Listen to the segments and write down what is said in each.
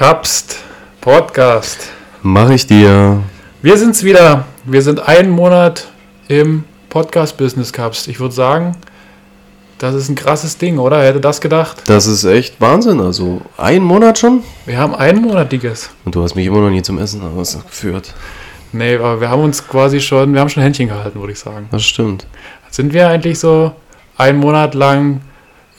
Kapst Podcast. Mach ich dir. Wir sind's wieder. Wir sind einen Monat im Podcast-Business Kapst. Ich würde sagen, das ist ein krasses Ding, oder? Wer hätte das gedacht? Das ist echt Wahnsinn. Also, einen Monat schon? Wir haben einen Monat, Dickes. Und du hast mich immer noch nie zum Essen ausgeführt. Nee, aber wir haben uns quasi schon, wir haben schon Händchen gehalten, würde ich sagen. Das stimmt. Sind wir eigentlich so einen Monat lang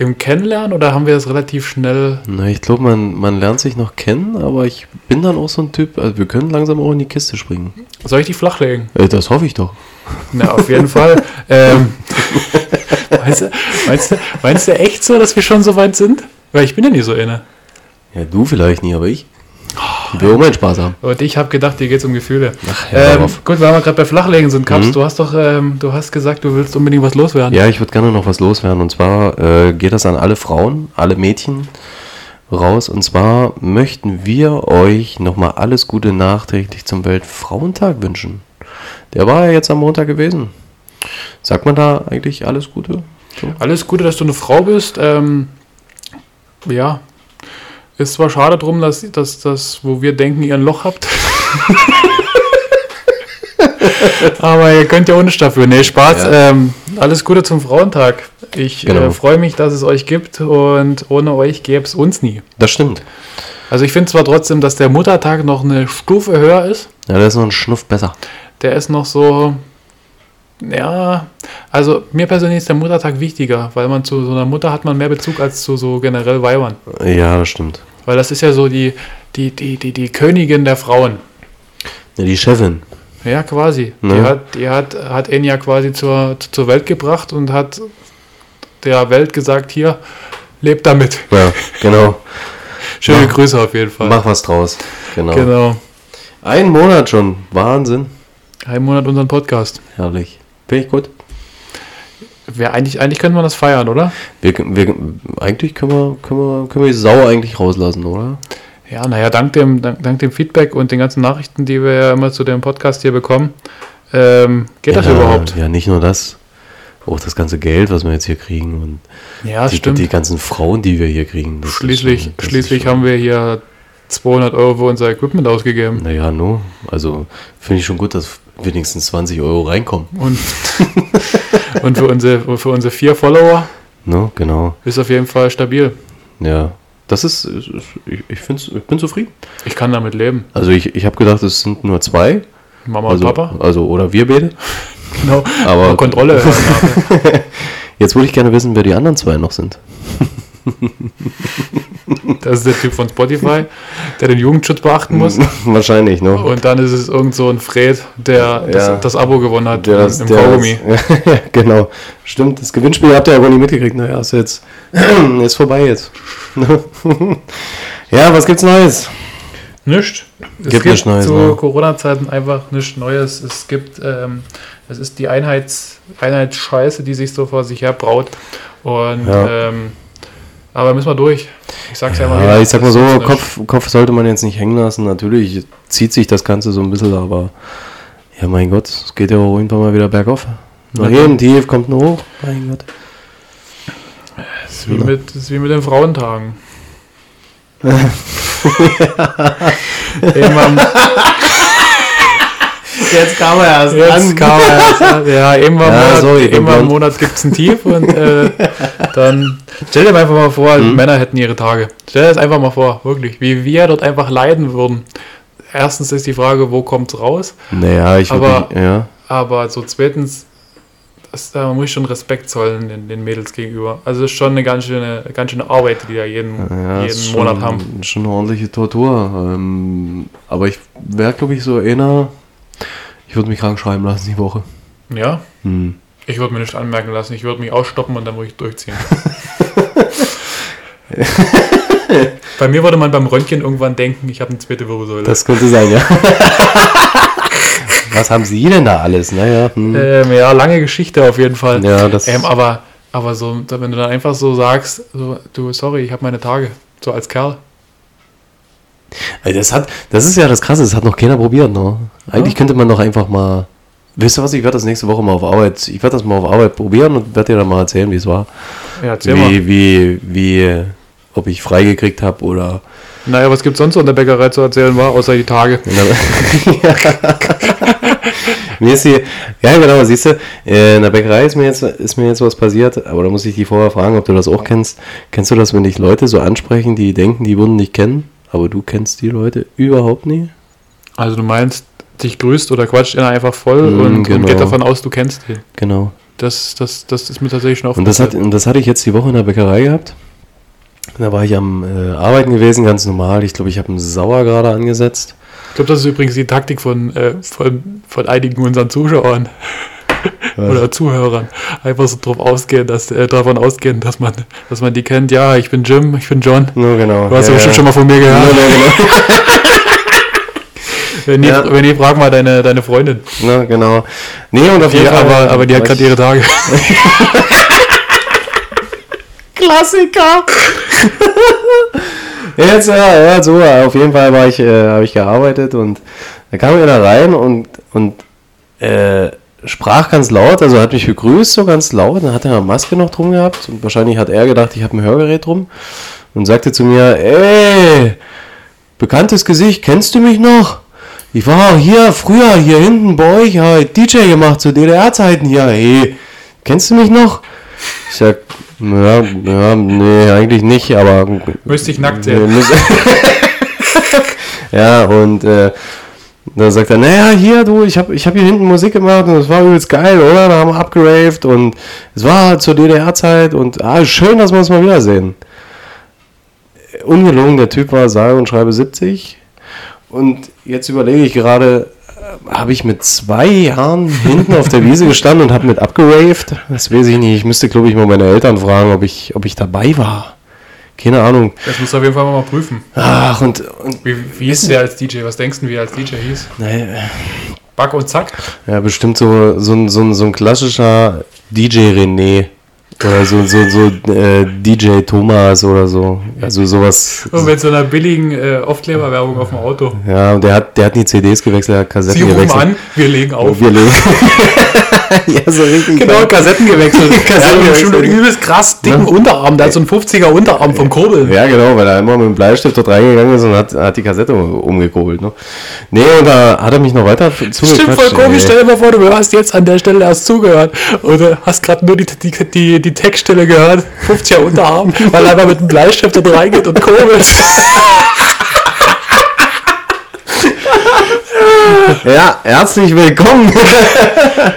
im Kennenlernen oder haben wir das relativ schnell? Na, ich glaube, man, man lernt sich noch kennen, aber ich bin dann auch so ein Typ, also wir können langsam auch in die Kiste springen. Soll ich die flachlegen? Äh, das hoffe ich doch. Na, auf jeden Fall. Ähm, meinst, du, meinst, du, meinst du echt so, dass wir schon so weit sind? Weil ich bin ja nie so inne. Ja, du vielleicht nie, aber ich. Ich will auch meinen Spaß haben. Und ich habe gedacht, dir geht's um Gefühle. Ach, hör ähm, gut, weil wir gerade bei Flachlegen sind, Kaps, Mhm. du hast doch, ähm, du hast gesagt, du willst unbedingt was loswerden. Ja, ich würde gerne noch was loswerden. Und zwar äh, geht das an alle Frauen, alle Mädchen raus. Und zwar möchten wir euch nochmal alles Gute nachträglich zum Weltfrauentag wünschen. Der war ja jetzt am Montag gewesen. Sagt man da eigentlich alles Gute? So? Alles Gute, dass du eine Frau bist. Ähm, ja, ist zwar schade drum, dass, dass das, wo wir denken, ihr ein Loch habt. Aber ihr könnt ja ohne dafür. Nee, Spaß. Ja. Ähm, alles Gute zum Frauentag. Ich Genau. äh, freue mich, dass es euch gibt und ohne euch gäbe es uns nie. Das stimmt. Also ich finde zwar trotzdem, dass der Muttertag noch eine Stufe höher ist. Ja, der ist noch ein Schnuff besser. Der ist noch so, ja, also mir persönlich ist der Muttertag wichtiger, weil man zu so einer Mutter hat man mehr Bezug als zu so generell Weibern. Ja, das stimmt. Weil das ist ja so die, die, die, die, die Königin der Frauen. Ja, die Chefin. Ja, quasi. Die, Ne? hat, die hat, hat ihn ja quasi zur, zur Welt gebracht und hat der Welt gesagt, hier, lebt damit. Ja, genau. Schöne Mach- Grüße auf jeden Fall. Mach was draus. Genau. Genau. Ein Monat schon. Wahnsinn. Ein Monat unseren Podcast. Herrlich. Finde ich gut. Wär eigentlich, eigentlich könnte man das feiern, oder? Wir, wir, eigentlich können wir, können, wir, können wir die Sau eigentlich rauslassen, oder? Ja, naja, dank dem, dank, dank dem Feedback und den ganzen Nachrichten, die wir ja immer zu dem Podcast hier bekommen, ähm, geht das ja, überhaupt? Ja, nicht nur das. Auch das ganze Geld, was wir jetzt hier kriegen und Ja, die, stimmt. die ganzen Frauen, die wir hier kriegen. das schließlich schon- das schließlich haben wir hier 200 Euro für unser Equipment ausgegeben. Naja, no. Also finde ich schon gut, dass wenigstens 20 Euro reinkommen. Und, und für, unsere, für unsere vier Follower Ne, genau. ist auf jeden Fall stabil. Ja. Das ist, ich, ich, ich bin zufrieden. Ich kann damit leben. Also ich, ich habe gedacht, es sind nur zwei. Mama Also, und Papa. also oder wir beide. Genau. Aber Kontrolle. jetzt würde ich gerne wissen, wer die anderen zwei noch sind. Das ist der Typ von Spotify, der den Jugendschutz beachten muss. Wahrscheinlich, ne? Und dann ist es irgend so ein Fred, der das, Ja. das Abo gewonnen hat Der das, im der Kaugummi. das, ja, genau. Stimmt, das Gewinnspiel habt ihr aber nie mitgekriegt. Naja, ist jetzt ist vorbei jetzt. ja, was gibt's Neues? Nichts. Es Gibt nichts Neues, zu ne? Corona-Zeiten einfach nichts Neues. Es gibt, ähm, es ist die Einheits, Einheitsscheiße, die sich so vor sich her braut. Und Ja. ähm, aber müssen wir durch. Ich sag's ja, mal. Ja, ich sag mal so. Kopf, Kopf sollte man jetzt nicht hängen lassen. Natürlich zieht sich das Ganze so ein bisschen, aber ja, mein Gott, es geht ja auch irgendwann mal wieder bergauf. Nach Na jedem Tief kommt nur hoch. Mein Gott. Das ist wie mit, ist wie mit den Frauentagen. Irgendwann, Jetzt kam er erst jetzt kam er, ja, irgendwann, Ja, Monat, sorry, ich bin irgendwann im. Monat gibt es ein Tief und äh, dann stell dir einfach mal vor, Mhm. Männer hätten ihre Tage. Stell dir das einfach mal vor, wirklich, wie wir dort einfach leiden würden. Erstens ist die Frage, wo kommt's raus? Naja, ich Aber- mich- ja. Aber so zweitens, das, da muss ich schon Respekt zollen den, den Mädels gegenüber. Also es ist schon eine ganz schöne, ganz schöne Arbeit, die da jeden, Ja, ist jeden schon, Monat haben. Schon eine ordentliche Tortur. Ähm, aber ich wäre, glaube ich, so einer. Ich würde mich krank schreiben lassen die Woche. Ja, Hm. ich würde mir nicht anmerken lassen. Ich würde mich ausstoppen und dann würde ich durchziehen. Bei mir würde man beim Röntgen irgendwann denken, ich habe eine zweite Wirbelsäule. Das könnte sein, ja. Was haben Sie denn da alles? Naja, hm. ähm, ja, lange Geschichte auf jeden Fall. ja, das. Ähm, aber, aber so, wenn du dann einfach so sagst, so, du, sorry, ich habe meine Tage, so als Kerl. Das, hat, das ist ja das Krasse, das hat noch keiner probiert. Ne? Eigentlich Ja. könnte man doch einfach mal. Wisst ihr was, ich werde das nächste Woche mal auf Arbeit. Ich werde das mal auf Arbeit probieren und werde dir dann mal erzählen, wie es war. Ja, erzähl mal. Wie, wie, wie, ob ich freigekriegt habe oder Naja, was gibt es sonst so in der Bäckerei zu erzählen, war, außer die Tage? mir ist die, ja genau, siehst du, äh, in der Bäckerei ist mir, jetzt, ist mir jetzt was passiert, aber da muss ich dich vorher fragen, ob du das auch kennst. Kennst du das, wenn dich Leute so ansprechen, die denken, die würden dich kennen, aber du kennst die Leute überhaupt nie? Also du meinst, dich grüßt oder quatscht einer einfach voll Mm, und, genau. und geht davon aus, du kennst ihn. Genau. Das, das, das ist mir tatsächlich schon oft Und das, hat, und das hatte ich jetzt die Woche in der Bäckerei gehabt. Da war ich am äh, Arbeiten gewesen, ganz normal. Ich glaube, ich habe einen Sauer gerade angesetzt. Ich glaube, das ist übrigens die Taktik von, äh, von, von einigen unseren Zuschauern oder Zuhörern. Einfach so drauf ausgehen, dass, äh, davon ausgehen, dass man, dass man die kennt. Ja, ich bin Jim, ich bin John. Nur genau. Du hast ja, ja, bestimmt schon mal von mir Ja, gehört. ja, Wenn, Ja. nie, wenn nie, frag mal deine, deine Freundin. genau. Na, genau. Nee, und auf Die, jeden Fall. aber, aber die hat gerade ich- ihre Tage. Klassiker. Jetzt, ja, ja, so, auf jeden Fall war ich, äh, habe ich gearbeitet und da kam er da rein und, und äh, sprach ganz laut, also hat mich begrüßt, so ganz laut, dann hat er eine Maske noch drum gehabt und wahrscheinlich hat er gedacht, ich habe ein Hörgerät drum und sagte zu mir, ey, bekanntes Gesicht, kennst du mich noch? Ich war hier früher hier hinten bei euch, ja, DJ gemacht zu DDR-Zeiten hier, hey, kennst du mich noch? Ich sag, ja, ja, nee, eigentlich nicht, aber. Müsste ich nackt sehen. müß- ja, und äh, da sagt er, naja, hier, du, ich habe ich hab hier hinten Musik gemacht und es war übelst geil, oder? Da haben wir abgeraved und es war zur DDR-Zeit und ah, schön, dass wir uns mal wiedersehen. Ungelogen, der Typ war sage und schreibe 70 und jetzt überlege ich gerade, äh, habe ich mit zwei Jahren hinten auf der Wiese gestanden und habe mit abgeraved? Das weiß ich nicht. Ich müsste, glaube ich, mal meine Eltern fragen, ob ich, ob ich dabei war. Keine Ahnung. Das musst du auf jeden Fall mal prüfen. Ach, und, und Wie, wie hieß der als DJ? Was denkst du, wie er als DJ hieß? naja, Back und Zack? ja, bestimmt so, so, ein- so, so ein klassischer DJ René. Oder so, so, so äh, DJ Thomas oder so. Also sowas. Und mit so einer billigen äh, Aufkleberwerbung auf dem Auto. Ja, und der hat, der hat nie CDs gewechselt, er hat Kassetten Sie rufen gewechselt. an, wir legen auf. Wir legen. ja, so richtig. Genau, Kassetten gewechselt. Kassetten ja, gewechselt. übelst krass dicken Unterarm. Der hat so einen 50er Unterarm vom Kurbeln. Ja, genau, weil er immer mit dem Bleistift dort reingegangen ist und hat, hat die Kassette umgekurbelt. Ne? Nee, und da hat er mich noch weiter zugequatscht. Stimmt voll komisch. Stell dir mal vor, du hast jetzt an der Stelle erst zugehört oder hast gerade nur die, die, die, die Textstelle gehört. 50er Unterarm, weil er einfach mit dem Bleistift dort reingeht und kurbelt. Ja, herzlich willkommen.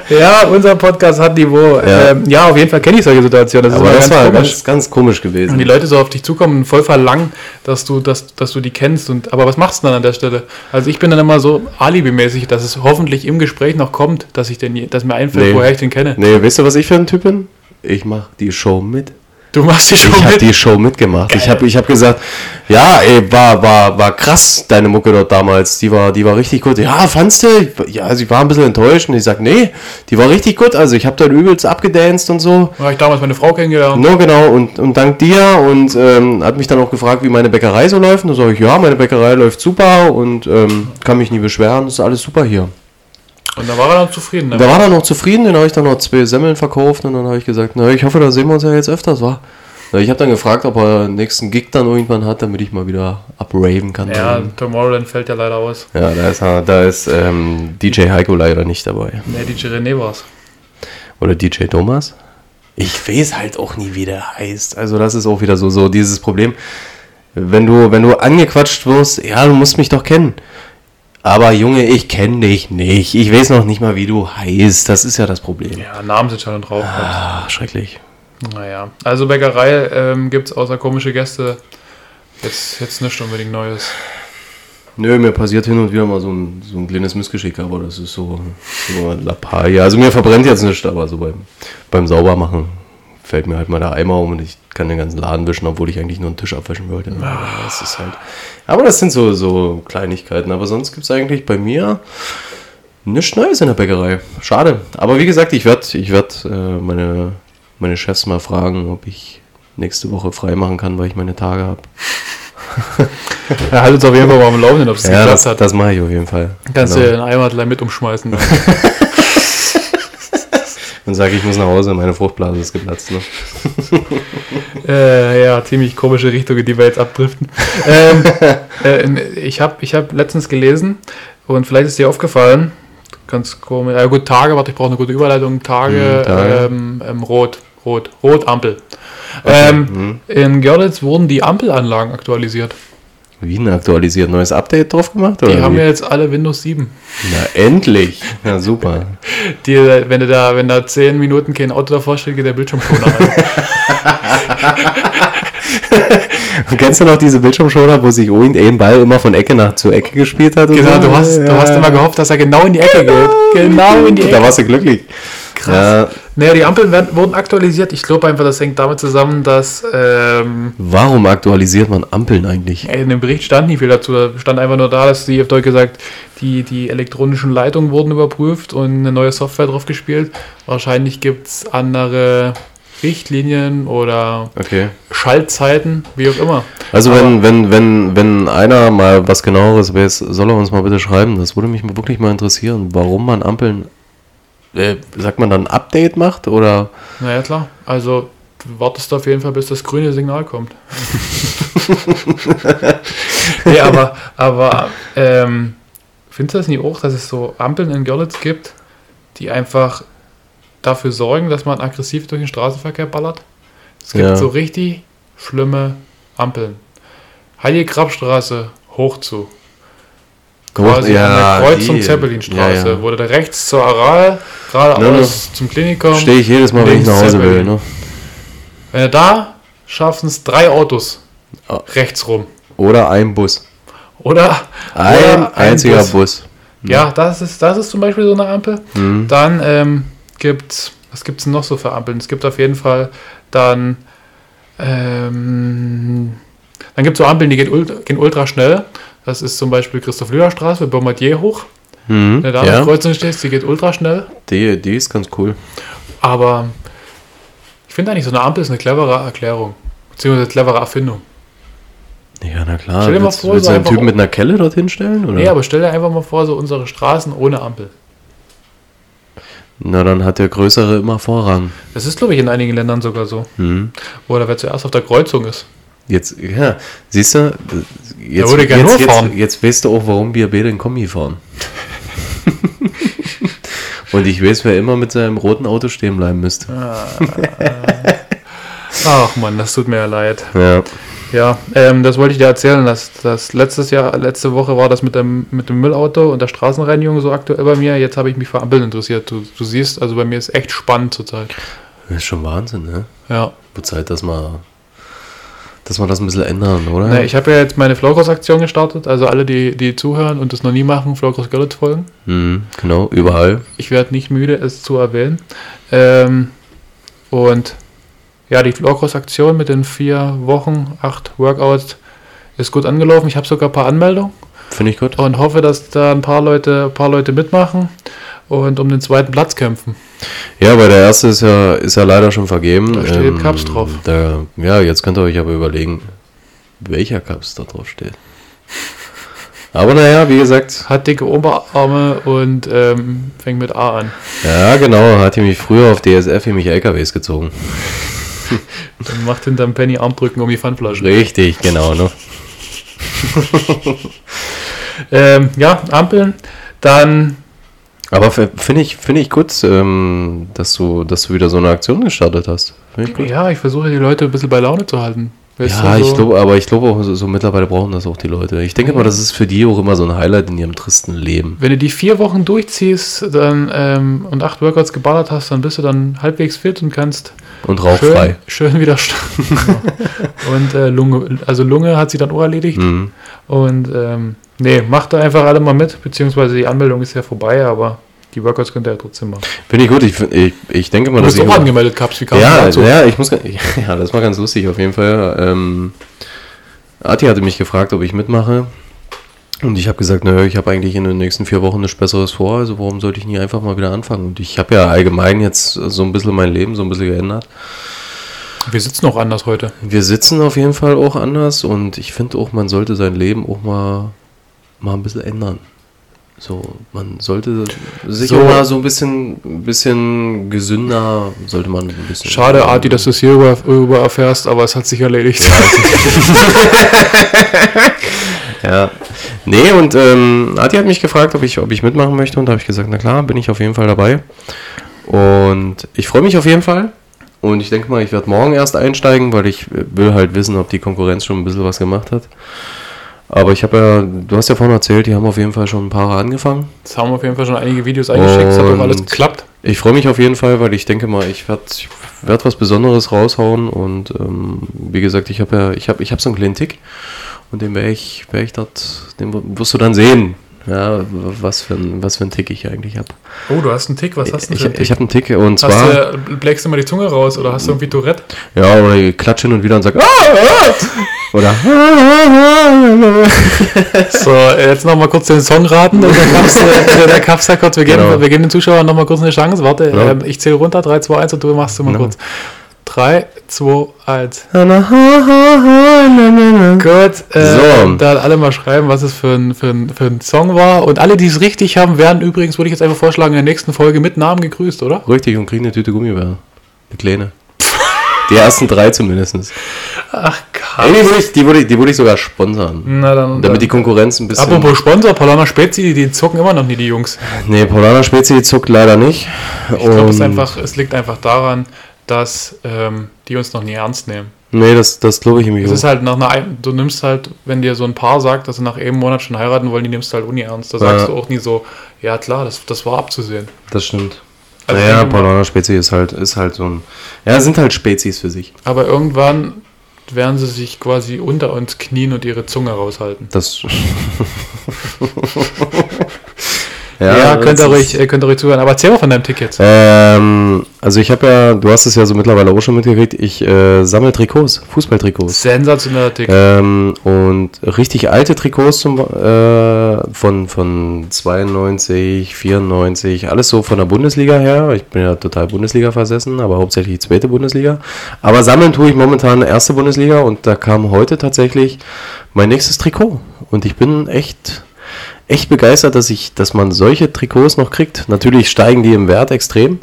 Ja, unser Podcast hat Niveau. Ja. Ähm, ja auf jeden Fall kenne ich solche Situationen. Das Aber ist das immer war ganz komisch. ganz, ganz komisch Und gewesen. die Leute so auf dich zukommen und voll verlangen, dass du, dass, dass du die kennst. Und, aber was machst du dann an der Stelle? Also ich bin dann immer so alibimäßig, dass es hoffentlich im Gespräch noch kommt, dass ich den, dass mir einfällt, Nee. woher ich den kenne. Nee, weißt du, was ich für ein Typ bin? Ich mache die Show mit. Du machst die schon Ich habe mit. die Show mitgemacht. Ich habe ich hab gesagt, ja, ey, war, war, war krass, deine Mucke dort damals. Die war, die war richtig gut. Ja, fandst du? Ja, sie war ein bisschen enttäuscht. Und ich sag, nee, die war richtig gut. Also ich habe dort übelst abgedanced und so. Da habe ich damals meine Frau kennengelernt. No, genau, und, und dank dir und ähm, hat mich dann auch gefragt, wie meine Bäckerei so läuft. Und da sage ich, ja, meine Bäckerei läuft super und ähm, kann mich nie beschweren, ist alles super hier. Und da war er dann zufrieden. Da war er noch zufrieden, dann habe ich dann noch zwei Semmeln verkauft und dann habe ich gesagt, na, ich hoffe, da sehen wir uns ja jetzt öfters, wa? Na, Ich habe dann gefragt, ob er den nächsten Gig dann irgendwann hat, damit ich mal wieder abraven kann. Ja, Tomorrowland fällt ja leider aus. ja da ist, da ist ähm, DJ Heiko leider nicht dabei. Ne, DJ René war's. Oder DJ Thomas? Ich weiß halt auch nie, wie der heißt. Also das ist auch wieder so, so dieses Problem. Wenn du, wenn du angequatscht wirst, ja, du musst mich doch kennen. Aber Junge, ich kenne dich nicht. Ich weiß noch nicht mal, wie du heißt. Das ist ja das Problem. Ja, Namen sind schon drauf. Ah, schrecklich. Naja, also Bäckerei ähm, gibt es außer komische Gäste jetzt, jetzt nicht unbedingt Neues. Nö, mir passiert hin und wieder mal so ein, so ein kleines Missgeschick, aber das ist so, so Lappalie. Also mir verbrennt jetzt nichts, aber so beim, beim Saubermachen fällt mir halt mal der Eimer um und ich kann den ganzen Laden wischen, obwohl ich eigentlich nur einen Tisch abwischen wollte. Aber das ist halt. Aber das sind so, so Kleinigkeiten. Aber sonst gibt es eigentlich bei mir nichts Neues in der Bäckerei. Schade. Aber wie gesagt, ich werde ich werd, äh, meine, meine Chefs mal fragen, ob ich nächste Woche frei machen kann, weil ich meine Tage habe. Er hat uns auf jeden Fall mal am Laufenden, ob es Ja, geklappt das, hat. das mache ich auf jeden Fall. Kannst Genau. du den Eimer mit umschmeißen. Und sage ich, muss nach Hause, meine Fruchtblase ist geplatzt. Ne? Äh, ja, ziemlich komische Richtung, in die wir jetzt abdriften. ähm, äh, ich habe ich hab letztens gelesen und vielleicht ist dir aufgefallen, ganz komisch, ja gut, Tage, warte, ich brauche eine gute Überleitung, Tage, Hm, Tage. Ähm, ähm, Rot, Rot, Rot, Ampel. Okay, Ähm, hm. in Görlitz wurden die Ampelanlagen aktualisiert. Wie ein aktualisiert neues Update drauf gemacht? Oder Die haben wie? ja jetzt alle Windows 7. Na, endlich. Ja, super. Die, wenn, du da, wenn da 10 Minuten kein Auto davor steht, geht der Bildschirm schon an. Und kennst du noch diese Bildschirmschoner, wo sich irgendein Ball immer von Ecke nach zur Ecke gespielt hat? genau, so? du hast, du hast immer gehofft, dass er genau in die Ecke geht. Genau in die Da Ecke. warst du glücklich. Krass. Naja, die Ampeln werden, wurden aktualisiert. Ich glaube einfach, das hängt damit zusammen, dass ähm, Warum aktualisiert man Ampeln eigentlich? in dem Bericht stand nicht viel dazu. Da stand einfach nur da, dass die, auf Deutsch gesagt, die, die elektronischen Leitungen wurden überprüft und eine neue Software drauf gespielt. Wahrscheinlich gibt es andere Richtlinien oder Okay. Schaltzeiten, wie auch immer. Also Aber- wenn, wenn, wenn, wenn einer mal was genaueres weiß, soll er uns mal bitte schreiben. Das würde mich wirklich mal interessieren, warum man Ampeln, äh, sagt man dann Update macht oder? Naja, klar. Also du wartest auf jeden Fall, bis das grüne Signal kommt. nee, aber, aber ähm, findest du das nicht auch, dass es so Ampeln in Görlitz gibt, die einfach dafür sorgen, dass man aggressiv durch den Straßenverkehr ballert? Es gibt Ja. so richtig schlimme Ampeln. Heilige Grabstraße hoch zu. Quasi an der Kreuzung die- Zeppelinstraße, ja, ja. du da rechts zur Aral, geradeaus zum Klinikum. Stehe ich jedes Mal, wenn ich nach Hause will. Zeppelin. Ne? Wenn du da schaffen es drei Autos Ah. rechts rum. Oder ein Bus. Oder, Ein oder einziger Bus. Bus. Ja, das ist, das ist zum Beispiel so eine Ampel. Mhm. Dann ähm, gibt's, was gibt es noch so für Ampeln? Es gibt auf jeden Fall dann, ähm, dann gibt es so Ampeln, die gehen ultra, gehen ultra schnell. Das ist zum Beispiel Christoph Lüder Straße, mit Bombardier hoch. Mhm. Wenn du da an Ja, der Kreuzung stehst, die geht ultra schnell. die, die ist ganz cool. Aber ich finde eigentlich, so eine Ampel ist eine clevere Erklärung. Beziehungsweise eine clevere Erfindung. Ja, na klar. Stell dir mal willst, vor, willst so du einen Typen mit einer Kelle dorthin stellen? Oder? Nee, aber stell dir einfach mal vor, so unsere Straßen ohne Ampel. Na, dann hat der Größere immer Vorrang. Das ist, glaube ich, in einigen Ländern sogar so. Mhm. Oder wer zuerst auf der Kreuzung ist. Jetzt, ja, siehst du, jetzt, gern jetzt, jetzt, fahren. jetzt weißt du auch, warum wir beide in Kombi fahren. Und ich weiß, wer immer mit seinem roten Auto stehen bleiben müsste. Ach man, das tut mir ja leid. Ja. Ja, ähm, das wollte ich dir erzählen. dass das letztes Jahr, letzte Woche war das mit dem, mit dem Müllauto und der Straßenreinigung so aktuell bei mir. Jetzt habe ich mich für Ampeln interessiert. Du, du siehst, also bei mir ist echt spannend zurzeit. Das ist schon Wahnsinn, ne? Ja. Wird Zeit, dass wir, dass wir das ein bisschen ändern, oder? Ne, ich habe ja jetzt meine Flowcross-Aktion gestartet. Also alle, die, die zuhören und das noch nie machen, Flowcross Görlitz folgen. mhm, genau, überall. Ich werde nicht müde, es zu erwähnen. Ähm, und ja, die Flowcross-Aktion mit den vier Wochen, acht Workouts ist gut angelaufen. Ich habe sogar ein paar Anmeldungen Finde ich gut. und hoffe, dass da ein paar Leute, ein paar Leute mitmachen und um den zweiten Platz kämpfen. Ja, aber der erste ist ja, ist ja leider schon vergeben. Da steht Cups drauf. Da, ja, jetzt könnt ihr euch aber überlegen, welcher Cups da drauf steht. Aber naja, wie gesagt, Hat dicke Oberarme und ähm, fängt mit A an. ja genau, hat mich früher auf DSF mich LKWs gezogen. Und macht hinterm Penny Armdrücken um die Pfandflaschen. Richtig, genau, ne? Ähm, ja, Ampeln. Dann, Aber finde ich, finde ich gut, ähm, dass du, dass du wieder so eine Aktion gestartet hast. Ich ja, ich versuche die Leute ein bisschen bei Laune zu halten. Weißt Ja, du, ich so- glaube, aber ich glaube auch, so, so mittlerweile brauchen das auch die Leute. Ich denke mal, das ist für die auch immer so ein Highlight in ihrem tristen Leben. Wenn du die vier Wochen durchziehst dann, ähm, und acht Workouts geballert hast, dann bist du dann halbwegs fit und kannst Und rauchfrei. schön, schön wieder starten. und äh, Lunge, also Lunge hat sie dann auch erledigt. Mhm. Und ähm, nee, macht da einfach alle mal mit, beziehungsweise die Anmeldung ist ja vorbei, aber die Workouts könnt ihr ja trotzdem machen. Finde ich gut. Ich, ich, ich denke mal, Du dass bist ich. auch angemeldet, Caps, wie kam ja, dazu? ja, ich muss. Ja, das war ganz lustig auf jeden Fall. Ähm, Ati hatte mich gefragt, ob ich mitmache. Und ich habe gesagt, naja, ich habe eigentlich in den nächsten vier Wochen nichts Besseres vor, also warum sollte ich nie einfach mal wieder anfangen? Und ich habe ja allgemein jetzt so ein bisschen mein Leben so ein bisschen geändert. Wir sitzen auch anders heute. Wir sitzen auf jeden Fall auch anders und ich finde auch, man sollte sein Leben auch mal, mal ein bisschen ändern. So, man sollte sich So. mal so ein bisschen, bisschen gesünder, sollte man ein bisschen. Schade, Arti, dass du es hier über, über erfährst, aber es hat sich erledigt. Ja. Nee, und ähm, Adi hat mich gefragt, ob ich, ob ich mitmachen möchte und da habe ich gesagt, na klar, bin ich auf jeden Fall dabei. Und ich freue mich auf jeden Fall. Und ich denke mal, ich werde morgen erst einsteigen, weil ich äh, will halt wissen, ob die Konkurrenz schon ein bisschen was gemacht hat. Aber ich habe ja, du hast ja vorhin erzählt, die haben auf jeden Fall schon ein paar angefangen. Jetzt haben wir auf jeden Fall schon einige Videos eingeschickt, es hat doch alles geklappt. Ich freue mich auf jeden Fall, weil ich denke mal, ich werde werd was Besonderes raushauen. Und ähm, wie gesagt, ich habe ja, ich habe ich hab so einen kleinen Tick. Und den werde ich, werd ich dort, den wirst du dann sehen. Ja, was für ein, was für ein Tick ich eigentlich habe. Oh, du hast einen Tick, was hast du denn Ich, ich habe einen Tick und hast zwar, du, blägst du mal die Zunge raus oder hast du irgendwie Tourette? ja, oder ich klatsche hin und wieder und sage, ah, ah, oder, So, äh, jetzt noch mal kurz den Song raten. Der Kaps, äh, der Kaps sagt kurz, wir geben, Genau. wir geben den Zuschauern noch mal kurz eine Chance. Warte, ähm, ich zähle runter, 3, 2, 1 und du machst du mal Ja. kurz. 3, 2, 1. Gut, äh, So. dann alle mal schreiben, was es für ein, für, ein, für ein Song war. Und alle, die es richtig haben, werden übrigens, würde ich jetzt einfach vorschlagen, in der nächsten Folge mit Namen gegrüßt, oder? richtig und kriegen eine Tüte Gummibär. Eine kleine. Die ersten drei zumindest. Ach, Ey, die krass. würde ich, die würde ich, die würde ich sogar sponsern. Na dann, Damit die Konkurrenz ein bisschen. Apropos Sponsor, Paulana Spezi, die, zocken immer noch nie, die Jungs. Nee, Paulana Spezi zuckt leider nicht. Ich glaube, es, ist einfach- es liegt einfach daran, dass ähm, die uns noch nie ernst nehmen. Nee, das, das glaube ich nämlich Es ist halt nach einer, ein- du nimmst halt, wenn dir so ein Paar sagt, dass sie nach einem Monat schon heiraten wollen, die nimmst du halt uni ernst. Da Ja. sagst du auch nie so, ja klar, das, das war abzusehen. Das stimmt. Also naja, denke mal- Paulana Spezi ist halt, ist halt so ein. Ja, sind halt Spezies für sich. Aber irgendwann werden sie sich quasi unter uns knien und ihre Zunge raushalten. Das. Ja, könnt, das ihr euch, äh, könnt ihr euch zuhören. Aber erzähl mal von deinem Ticket. Ähm, also ich habe ja, du hast es ja so mittlerweile auch schon mitgekriegt, ich äh, sammle Trikots, Fußballtrikots. Sensationeller Ticket. Ähm, und richtig alte Trikots zum, äh, von, von 92, 94, alles so von der Bundesliga her. Ich bin ja total Bundesliga versessen, aber hauptsächlich die zweite Bundesliga. Aber sammeln tue ich momentan erste Bundesliga und da kam heute tatsächlich mein nächstes Trikot. Und ich bin echt, echt begeistert, dass ich, dass man solche Trikots noch kriegt. Natürlich steigen die im Wert extrem.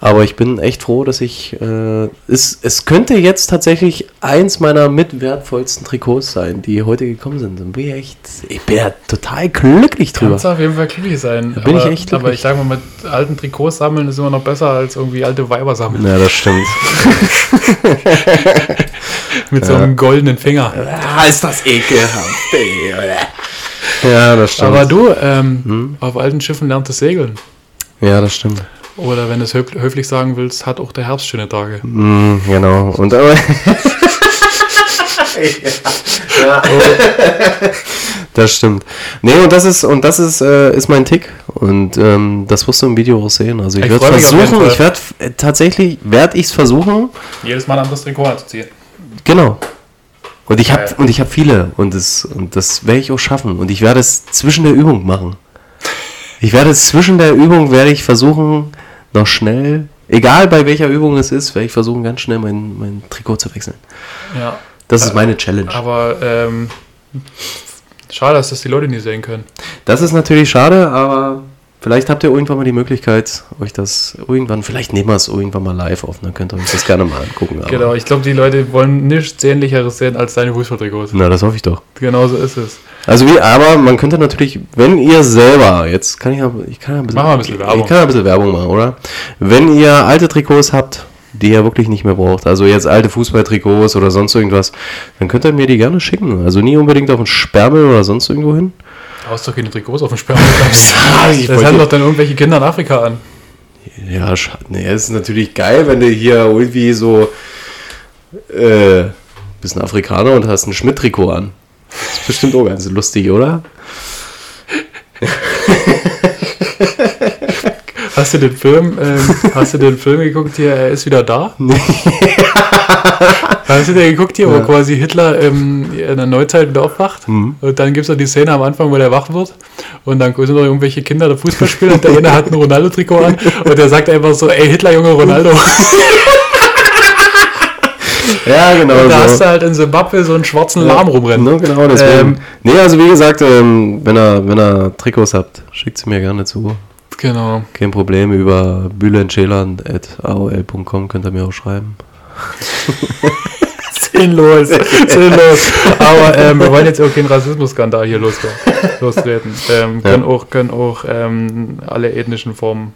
Aber ich bin echt froh, dass ich. Äh, es, es könnte jetzt tatsächlich eins meiner mitwertvollsten Trikots sein, die heute gekommen sind. Und bin ich, echt, ich bin ja total glücklich drüber. Kannst auf jeden Fall glücklich sein. bin aber, ich echt Aber glücklich. ich sage mal, mit alten Trikots sammeln ist immer noch besser als irgendwie alte Weiber sammeln. Ja, das stimmt. Mit so einem goldenen Finger. ah, ist das ekelhaft. ja, das stimmt. Aber du, ähm, Hm? auf alten Schiffen lernt es segeln. ja, das stimmt. Oder wenn du es höf höflich sagen willst, hat auch der Herbst schöne Tage. Mm, genau. Und aber. ja. Das stimmt. Nee, und das ist, und das ist, äh, ist mein Tick. Und ähm, das wirst du im Video auch sehen. Also ich Ich werde versuchen, ich werde äh, tatsächlich, werde ich es versuchen. Jedes Mal ein anderes Trikot anzuziehen. Genau. Und ich habe und ich habe viele und das und das werde ich auch schaffen und ich werde es zwischen der Übung machen. Ich werde es zwischen der Übung werde ich versuchen noch schnell, egal bei welcher Übung es ist, werde ich versuchen ganz schnell mein, mein Trikot zu wechseln. Ja. Das ist meine Challenge. Aber ähm, schade, dass das die Leute nie sehen können. Das ist natürlich schade, aber vielleicht habt ihr irgendwann mal die Möglichkeit, euch das irgendwann, vielleicht nehmen wir es irgendwann mal live auf, dann könnt ihr euch das gerne mal angucken. Genau, ich glaube, die Leute wollen nichts Sehnlicheres sehen als deine Fußballtrikots. Na, das hoffe ich doch. Genau so ist es. Also wie, aber man könnte natürlich, wenn ihr selber, jetzt kann ich ja, ich kann ja ein bisschen, Mach mal ein bisschen Werbung. Ich kann ja ein bisschen Werbung machen, oder? Wenn ihr alte Trikots habt, die ihr wirklich nicht mehr braucht, also jetzt alte Fußballtrikots oder sonst irgendwas, dann könnt ihr mir die gerne schicken. Also nie unbedingt auf den Sperrmüll oder sonst irgendwo hin. Hast doch keine Trikots auf dem Sperrmüll. ich Das wollte- haben doch dann irgendwelche Kinder in Afrika an. Ja, schade. Nee, es ist natürlich geil, wenn du hier irgendwie so äh, bist ein Afrikaner und hast ein Schmidt-Trikot an. Das ist bestimmt auch ganz lustig, oder? Hast du den Film, ähm, hast du den Film geguckt hier, er ist wieder da? hast du den geguckt hier, wo quasi Hitler ähm, in der Neuzeit wieder aufwacht? Mhm. Und dann gibt es die Szene am Anfang, wo der wach wird. Und dann sind noch irgendwelche Kinder, der Fußball spielen und der eine hat ein Ronaldo-Trikot an und der sagt einfach so, ey Hitler, Junge, Ronaldo. Ja, genau. Und da so. hast du halt in Zimbabwe so einen schwarzen Lahm rumrennen. No, genau, deswegen. Ähm, nee, also wie gesagt, ähm, wenn ihr, wenn ihr Trikots habt, schickt sie mir gerne zu. Genau. Kein Problem, über bühlenschälern.aol.com könnt ihr mir auch schreiben. Sinnlos, sinnlos. Aber ähm, wir wollen jetzt auch keinen Rassismusskandal hier los, lostreten. Ähm, Ja. Können auch, können auch ähm, alle ethnischen Formen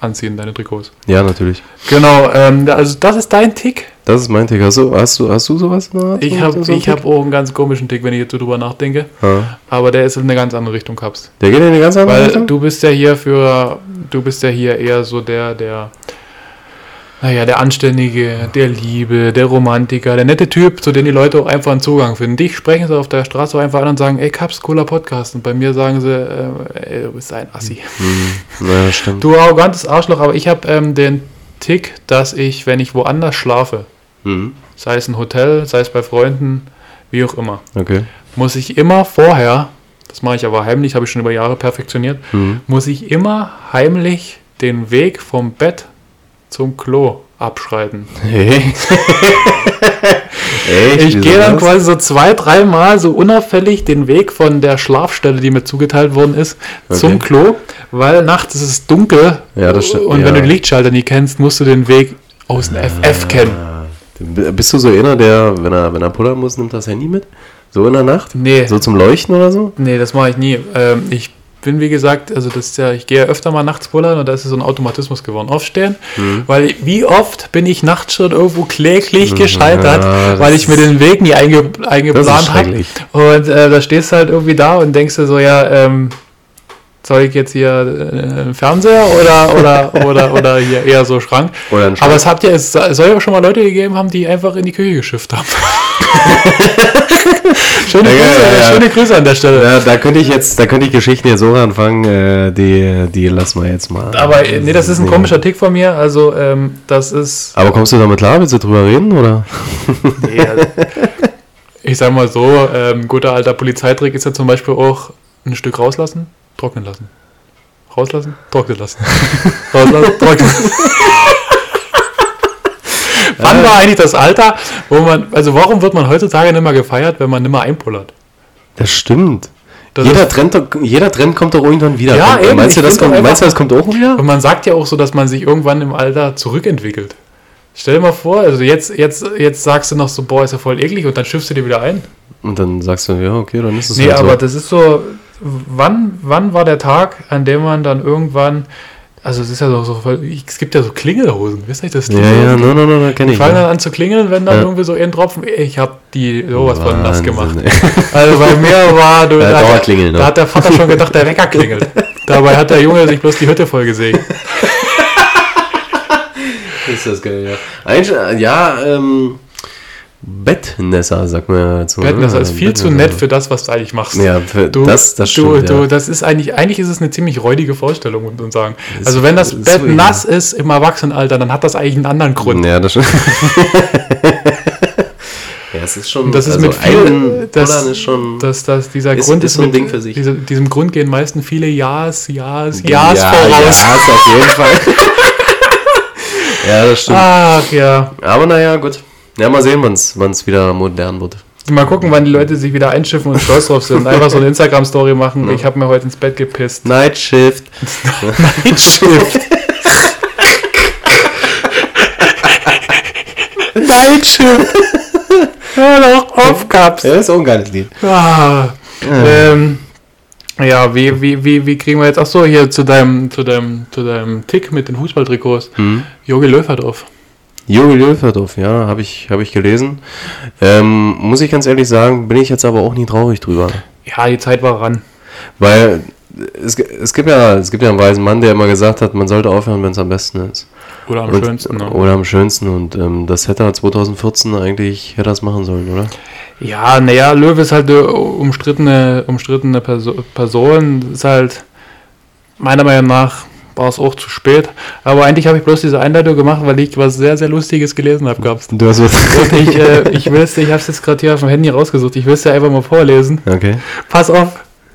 anziehen, deine Trikots. Ja, natürlich. Genau, ähm, also das ist dein Tick. Das ist mein Tick. Hast du, hast du, hast du sowas? Art? Ich habe so ich hab auch einen ganz komischen Tick, wenn ich jetzt so drüber nachdenke. Ja. Aber der ist in eine ganz andere Richtung, Kaps. Der geht in eine ganz andere Weil Richtung? du bist ja hier für, du bist ja hier eher so der, der, naja, der Anständige, der Liebe, der Romantiker, der nette Typ, zu dem die Leute auch einfach einen Zugang finden. Dich sprechen sie auf der Straße einfach an und sagen, ey, Kaps, cooler Podcast. Und bei mir sagen sie, äh, ey, du bist ein Assi. Hm, ja, stimmt. Du arrogantes Arschloch, aber ich habe ähm, den Tick, dass ich, wenn ich woanders schlafe, Mhm. sei es ein Hotel, sei es bei Freunden, wie auch immer, Okay. muss ich immer vorher, das mache ich aber heimlich, habe ich schon über Jahre perfektioniert, Mhm. muss ich immer heimlich den Weg vom Bett zum Klo abschreiten. Hey. Echt? Ich gehe dann quasi so zwei, dreimal so unauffällig den Weg von der Schlafstelle, die mir zugeteilt worden ist, zum Okay. Klo, weil nachts ist es dunkel Ja, das stimmt, und ja. wenn du die Lichtschalter nie kennst, musst du den Weg aus dem FF kennen. Bist du so einer, der, wenn er, wenn er pullern muss, nimmt das Handy mit? So in der Nacht? Nee, So zum Leuchten oder so? nee, das mache ich nie. Ähm, ich bin, wie gesagt, also das ist ja, ich gehe ja öfter mal nachts pullern und da ist es so ein Automatismus geworden. Aufstehen, Mhm. weil wie oft bin ich nachts schon irgendwo kläglich gescheitert, Ja, weil ich mir den Weg nie einge, eingeplant habe. Und äh, da stehst du halt irgendwie da und denkst dir so, ja, ähm, soll ich jetzt hier äh, einen Fernseher oder, oder, oder, oder hier eher so Schrank? Ein Aber Schrank. es habt ja, es soll ja schon mal Leute gegeben haben, die einfach in die Küche geschifft haben. schöne, Ja, ja, Grüße, ja, ja. schöne Grüße an der Stelle. Ja, da könnte ich jetzt, da könnte ich Geschichten jetzt so anfangen, äh, die, die lassen wir jetzt mal. Aber äh, nee, das ist ein Nee. komischer Tick von mir. Also, ähm, das ist. Aber kommst du damit klar? Willst du drüber reden, oder? Nee, also, ich sag mal so, ähm, guter alter Polizeitrick ist ja zum Beispiel auch ein Stück rauslassen, trocknen lassen. Rauslassen, trocknen lassen. rauslassen, trocknen lassen. Wann war eigentlich das Alter, wo man, also warum wird man heutzutage nicht mehr gefeiert, wenn man nicht mehr einpullert? Das stimmt. Das jeder, Trend, jeder Trend kommt doch irgendwann wieder. Ja, Kommt- eben, meinst, du, das kommt, meinst du, das kommt auch wieder? Und man sagt ja auch so, dass man sich irgendwann im Alter zurückentwickelt. Stell dir mal vor, also jetzt, jetzt, jetzt sagst du noch so, boah, ist ja voll eklig und dann schiffst du dir wieder ein. Und dann sagst du, ja, okay, dann ist es Nee, halt aber so. das ist so, wann, wann war der Tag, an dem man dann irgendwann, also es ist ja so, voll- es gibt ja so Klingelhosen, wisst ihr das? Ja, ja, no, no, no, no, kenn Die ich. fangen dann Ja. an zu klingeln, wenn dann Ja. irgendwie so ein Tropfen, ich hab die sowas von nass gemacht. ey. Also bei mir war, du, da, hat der, ne? da hat der Vater schon gedacht, der Wecker klingelt. Dabei hat der Junge sich bloß die Hütte vollgesägt. Ist das geil, ja. Eigentlich, ja, ähm, Bettnässer, sagt man ja dazu. ne? Bettnässer ist viel zu Bettnässer. nett für das, was du eigentlich machst. Ja, für Du, das, das du, stimmt. du, ja. das ist eigentlich, eigentlich ist es eine ziemlich räudige Vorstellung, muss man sagen. Ist- Also wenn das ist Bett so, nass ist im Erwachsenenalter, dann hat das eigentlich einen anderen Grund. Ja, das stimmt. ja, es ist schon. Und das ist also mit viel, ein das, ist schon. dass, dass dieser ist- Grund ist so ein mit, Ding für sich. Diese, diesem Grund gehen meistens viele Ja's, Ja's, Ja's ja, Ja, voraus. ist auf jeden Fall. ja, das stimmt. Ach ja. Aber naja, gut. Ja, mal sehen, wann es wieder modern wird. Mal gucken, wann die Leute sich wieder einschiffen und stolz drauf sind. Einfach so eine Instagram-Story machen. Ich habe mir heute ins Bett gepisst. Night Shift. Nightshift. Nightshift. Hör doch auf, Caps. Ja, ist auch ein geiles Lied. Ah, ähm, ja, wie, wie, wie, wie kriegen wir jetzt, ach so, hier zu deinem, zu deinem, zu deinem Tick mit den Fußballtrikots. Hm? Jogi Löw hat auf. Jogi Löwerdorf, ja, habe ich, hab ich gelesen. Ähm, muss ich ganz ehrlich sagen, bin ich jetzt aber auch nie traurig drüber. Ja, die Zeit war ran. Weil es, es, gibt ja, es gibt ja einen weisen Mann, der immer gesagt hat, man sollte aufhören, wenn es am besten ist. Oder am Und- schönsten. Ne? Oder am schönsten. Und ähm, das hätte er 2014 eigentlich hätte das machen sollen, oder? Ja, naja, Löw ist halt eine umstrittene, umstrittene Perso Person. Ist halt, meiner Meinung nach, war es auch zu spät. Aber eigentlich habe ich bloß diese Einleitung gemacht, weil ich was sehr, sehr Lustiges gelesen habe gehabt. Du hast was. Und ich, äh, ich will es, ich habe es jetzt gerade hier auf dem Handy rausgesucht. Ich will es dir einfach mal vorlesen. Okay. Pass auf,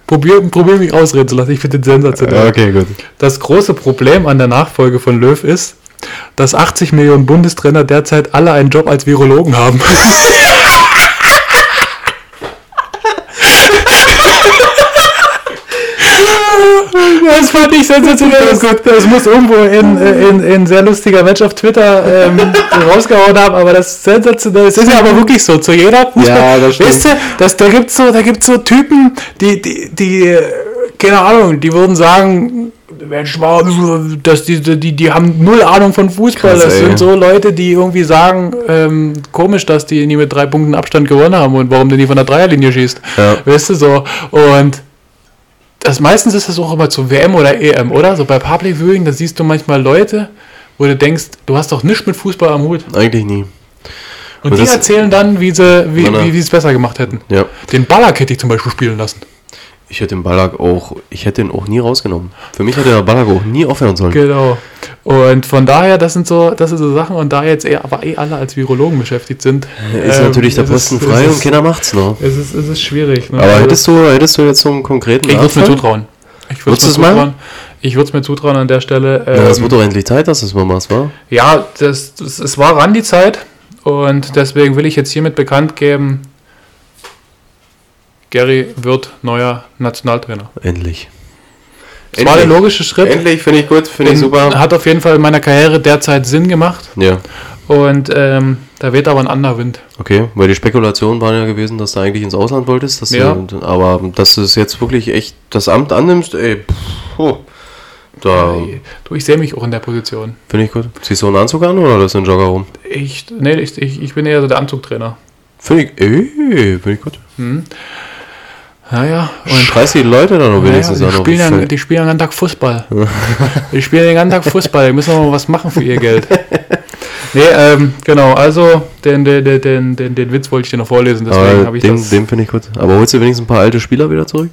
probier, probier mich ausreden zu lassen. Ich finde den sensationell. Okay, gut. Das große Problem an der Nachfolge von Löw ist, dass 80 Millionen Bundestrainer derzeit alle einen Job als Virologen haben. Das fand ich sensationell. Das, das muss irgendwo in, in, in sehr lustiger Mensch auf Twitter ähm, rausgehauen haben, aber das ist sensationell. Das ist ja aber wirklich so. Zu jeder Fußball. Ja, das stimmt. weißt du, das, da gibt es so, da gibt's so Typen, die, die, die, äh, keine Ahnung, die würden sagen, Mensch, dass die, die, die haben null Ahnung von Fußball. Krass, das sind so Leute, die irgendwie sagen, ähm, komisch, dass die nie mit drei Punkten Abstand gewonnen haben und warum du nie von der Dreierlinie schießt. Ja. Weißt du so. Und das meistens ist das auch immer zu WM oder EM, oder? So bei Public Viewing, da siehst du manchmal Leute, wo du denkst, du hast doch nichts mit Fußball am Hut. Eigentlich nie. Und, Und die erzählen dann, wie sie wie, wie, wie es besser gemacht hätten. Ja. Den Ballack hätte ich zum Beispiel spielen lassen. Ich hätte den Ballack auch, ich hätte ihn auch nie rausgenommen. Für mich hätte der Ballack auch nie aufhören sollen. Genau. Und von daher, das sind so, das sind so Sachen, und da jetzt eher, aber eh alle als Virologen beschäftigt sind, Ist ähm, natürlich der es ist- Posten frei es und ist- keiner macht's noch. Es ist, es ist schwierig. Ne? Aber Also, hättest du, hättest du jetzt so einen konkreten ich würde es mir zutrauen. Ich würde es mir zutrauen. Ich würde es mir zutrauen an der Stelle. Ja, es ähm, wird doch endlich Zeit, dass du es mal machst, wa? Ja, das, das, es war ran die Zeit und deswegen will ich jetzt hiermit bekannt geben, Gary wird neuer Nationaltrainer. Endlich. Das war der logische Schritt. Endlich, finde ich gut, finde ich Den super. Hat auf jeden Fall in meiner Karriere derzeit Sinn gemacht Ja, und ähm, da weht aber ein anderer Wind. okay. Weil die Spekulationen waren ja gewesen, dass du eigentlich ins Ausland wolltest. Dass Ja. Du, aber dass du es jetzt wirklich echt das Amt annimmst, ey, pff, oh, da Du, ich sehe mich auch in der Position. finde ich gut. Ziehst du einen Anzug an oder lässt du einen Jogger rum? Ich, nee, ich, ich, ich bin eher so der Anzugtrainer. Finde ich, ey, finde ich gut. Naja, und Schreist die Leute dann noch wenigstens die, auf dem spielen ja, Feld? die spielen ja den ganzen Tag Fußball. die spielen den ganzen Tag Fußball. Die müssen mal was machen für ihr Geld. Nee, ähm, genau. Also, den, den, den, den, den, Witz wollte ich dir noch vorlesen. Deswegen habe ich den, das. den finde ich gut. Aber holst du wenigstens ein paar alte Spieler wieder zurück?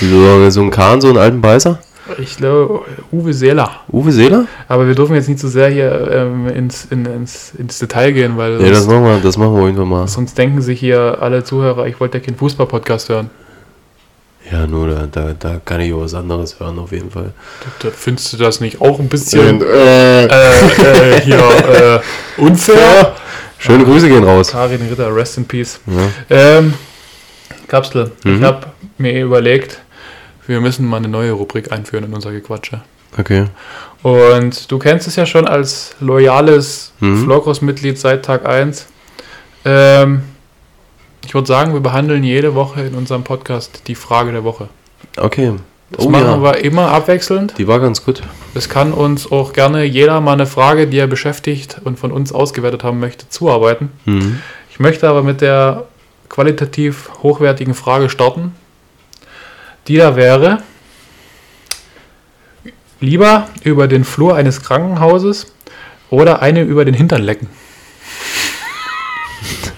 So, so einen Kahn, so einen alten Beißer? Ich glaube, Uwe Seeler. Uwe Seeler? Aber wir dürfen jetzt nicht zu sehr hier ähm, ins, in, ins, ins Detail gehen, weil Nee, das machen wir, das machen wir irgendwann mal. sonst denken sich hier alle Zuhörer, ich wollte ja keinen Fußball-Podcast hören. Ja, nur da, da, da kann ich auch was anderes hören, auf jeden Fall. Da findest du das nicht auch ein bisschen äh, äh, äh, hier äh, unfair? schöne Grüße gehen raus. Karin Ritter, rest in peace. Ja. Ähm, Kapsel, ich Mhm. habe mir überlegt, wir müssen mal eine neue Rubrik einführen in unser Gequatsche. Okay. Und du kennst es ja schon als loyales Mhm. Flowcross-Mitglied seit Tag 1. Ähm, ich würde sagen, wir behandeln jede Woche in unserem Podcast die Frage der Woche. Okay. Das Oh machen ja, wir immer abwechselnd. die war ganz gut. Es kann uns auch gerne jeder mal eine Frage, die er beschäftigt und von uns ausgewertet haben möchte, zuarbeiten. Mhm. Ich möchte aber mit der qualitativ hochwertigen Frage starten, die da wäre, lieber über den Flur eines Krankenhauses oder eine über den Hintern lecken.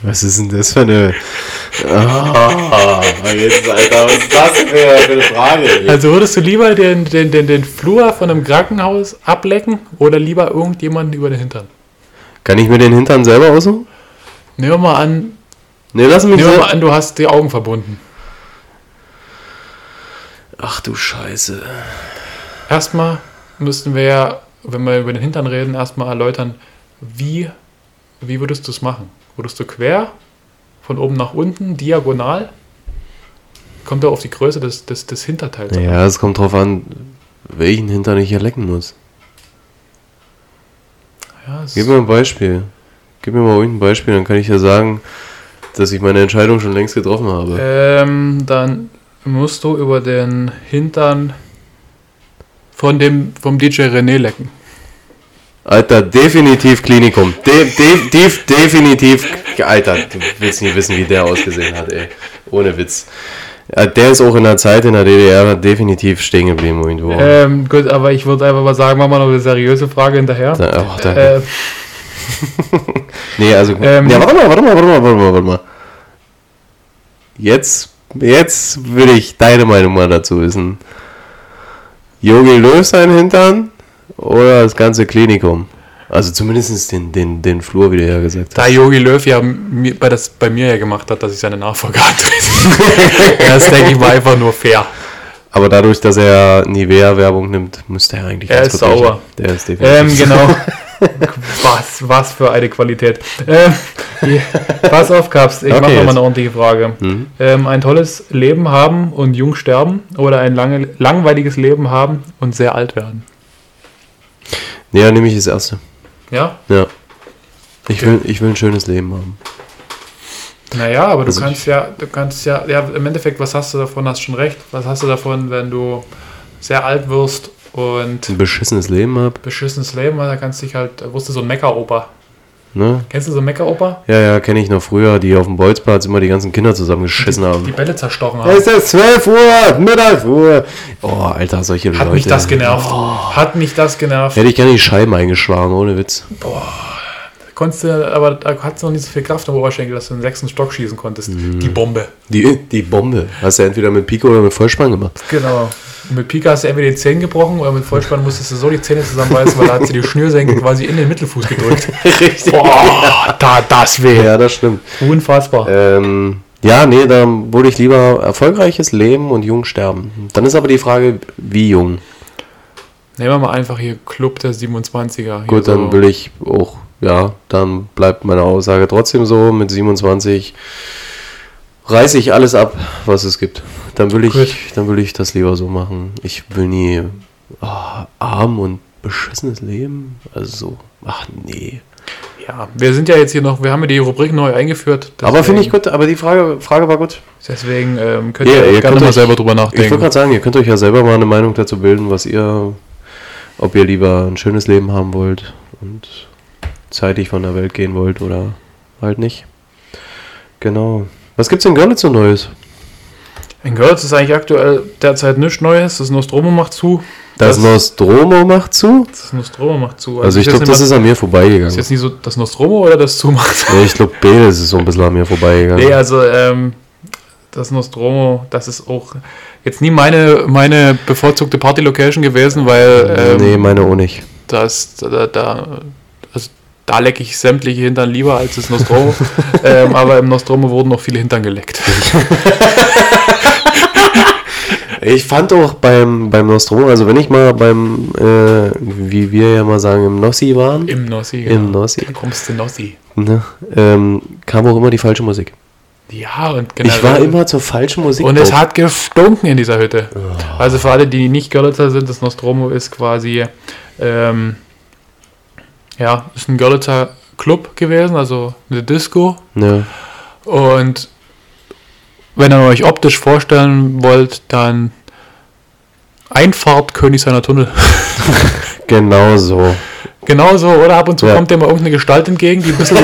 Was ist denn das für eine. Ah, jetzt, Alter, was ist das für, eine Frage? Also würdest du lieber den, den, den, den Flur von einem Krankenhaus ablecken oder lieber irgendjemanden über den Hintern? Kann ich mir den Hintern selber aussuchen? Nehmen wir mal an, Ne, lass mich nehmen wir mal an du hast die Augen verbunden. Ach du Scheiße. Erstmal müssten wir ja, wenn wir über den Hintern reden, erstmal erläutern, wie, wie würdest du es machen? Würdest du quer, von oben nach unten, diagonal? Kommt ja auf die Größe des, des, des Hinterteils an. Ja, es kommt drauf an, welchen Hintern ich hier lecken muss. Ja, Gib mir ein Beispiel. Gib mir mal irgendein Beispiel, dann kann ich ja sagen, dass ich meine Entscheidung schon längst getroffen habe. ähm, dann musst du über den Hintern von dem, vom DJ René lecken. Alter, definitiv Klinikum. De, de, def, definitiv. Alter, du willst nicht wissen, wie der ausgesehen hat, ey. Ohne Witz. Der ist auch in der Zeit in der DDR definitiv stehen geblieben irgendwo. Ähm, gut, aber ich würde einfach mal sagen, machen wir noch eine seriöse Frage hinterher. Da, oh, da, Äh, nee, also. ähm, ja, warte mal, warte mal, warte mal, warte mal, warte mal. Jetzt, jetzt will ich deine Meinung mal dazu wissen. Jogi Löw sein Hintern oder das ganze Klinikum? Also zumindest den, den, den Flur, wie du ja gesagt hast. Da Yogi Löw ja mir, bei, das, bei mir ja gemacht hat, dass ich seine Nachfolge antrete. das denke ich mal einfach nur fair. Aber dadurch, dass er Nivea-Werbung nimmt, müsste er eigentlich Er ist riechen. Der ist definitiv. Ähm, genau. was, was für eine Qualität. Ähm, pass auf, Kaps, ich Okay, mache nochmal eine ordentliche Frage. Hm? Ähm, ein tolles Leben haben und jung sterben oder ein lange, langweiliges Leben haben und sehr alt werden? Dann nehme ich das erste. Ja? Ja. Ich will, ich will ein schönes Leben haben. Naja, aber du Also kannst ja, du kannst ja, ja, im Endeffekt, was hast du davon, hast schon recht. Was hast du davon, wenn du sehr alt wirst und Ein beschissenes Leben habe. beschissenes Leben, hast, da kannst du dich halt, du so ein Mecker-Opa. Ne? Kennst du so einen Mecker-Opa? Ja, ja, kenne ich noch früher, die auf dem Bolzplatz immer die ganzen Kinder zusammengeschissen Die haben. Bälle zerstochen haben. Es ist 12 Uhr, Mittagsruhe. Oh, Alter, solche Hat Leute. mich das genervt. Hat mich das genervt. Hätte ich gerne die Scheiben eingeschlagen, ohne Witz. Konntest du, aber da hattest du noch nicht so viel Kraft am Oberschenkel, dass du den sechsten Stock schießen konntest. Die Bombe. Die, die Bombe. Hast du entweder mit Pico oder mit Vollspann gemacht. Genau. Und mit Pika hast du entweder die Zähne gebrochen oder mit Vollspann musstest du so die Zähne zusammenbeißen, weil da hat sie die Schnürsenkel quasi in den Mittelfuß gedrückt. Richtig. Boah, da, das weh. Ja, das stimmt. Unfassbar. Ähm, ja, nee, da würde ich lieber erfolgreiches Leben und jung sterben. Dann ist aber die Frage, wie jung. Nehmen wir mal einfach hier Club der 27er. Hier Gut, so. dann will ich auch, ja, dann bleibt meine Aussage trotzdem so. Mit 27 reiße ich alles ab, was es gibt. Dann will ich, Gut. dann will ich das lieber so machen. Ich will nie ah, arm und beschissenes Leben. Also so, ach nee. Ja, wir sind ja jetzt hier noch, wir haben ja die Rubrik neu eingeführt. aber finde ich deswegen- gut, aber die Frage, Frage war gut. Deswegen ähm, könnt Ja, ihr, ihr gerne könnt mal selber drüber Ich wollte nachdenken. gerade sagen, ihr könnt euch ja selber mal eine Meinung dazu bilden, was ihr, ob ihr lieber ein schönes Leben haben wollt und zeitig von der Welt gehen wollt oder halt nicht. Genau. Was gibt's in Görlitz so Neues? In Görlitz ist eigentlich aktuell derzeit nichts Neues. Das Nostromo macht zu. Das, Nostromo macht zu? Das Nostromo macht zu. Also ich weiß glaube, das ist an mir ist vorbeigegangen. jetzt nicht so das Nostromo oder das zumacht. Nee, ich glaube, beides ist so ein bisschen an mir vorbeigegangen. Nee, also ähm, das Nostromo, das ist auch jetzt nie meine, meine bevorzugte Party-Location gewesen, weil ähm, nee, meine auch nicht. das, da, da, also, da lecke ich sämtliche Hintern lieber als das Nostromo. ähm, aber im Nostromo wurden noch viele Hintern geleckt. Ich fand auch beim, beim Nostromo, also wenn ich mal beim, äh, wie wir ja mal sagen, im Nossi waren, Im Nossi, im Nossi, Da kommst du Nossi. ne, ähm, kam auch immer die falsche Musik. Ja, und Ich war immer zur falschen Musik. Und es hat gestunken in dieser Hütte. Also für alle, die nicht Görlitzer sind, das Nostromo ist quasi, ähm, ja, ist ein Görlitzer Club gewesen, also eine Disco. Ja. Und wenn ihr euch optisch vorstellen wollt, dann Einfahrt König seiner Tunnel. Genau so. Genauso, oder? Ab und zu Ja. kommt dir mal irgendeine Gestalt entgegen, die ein bisschen,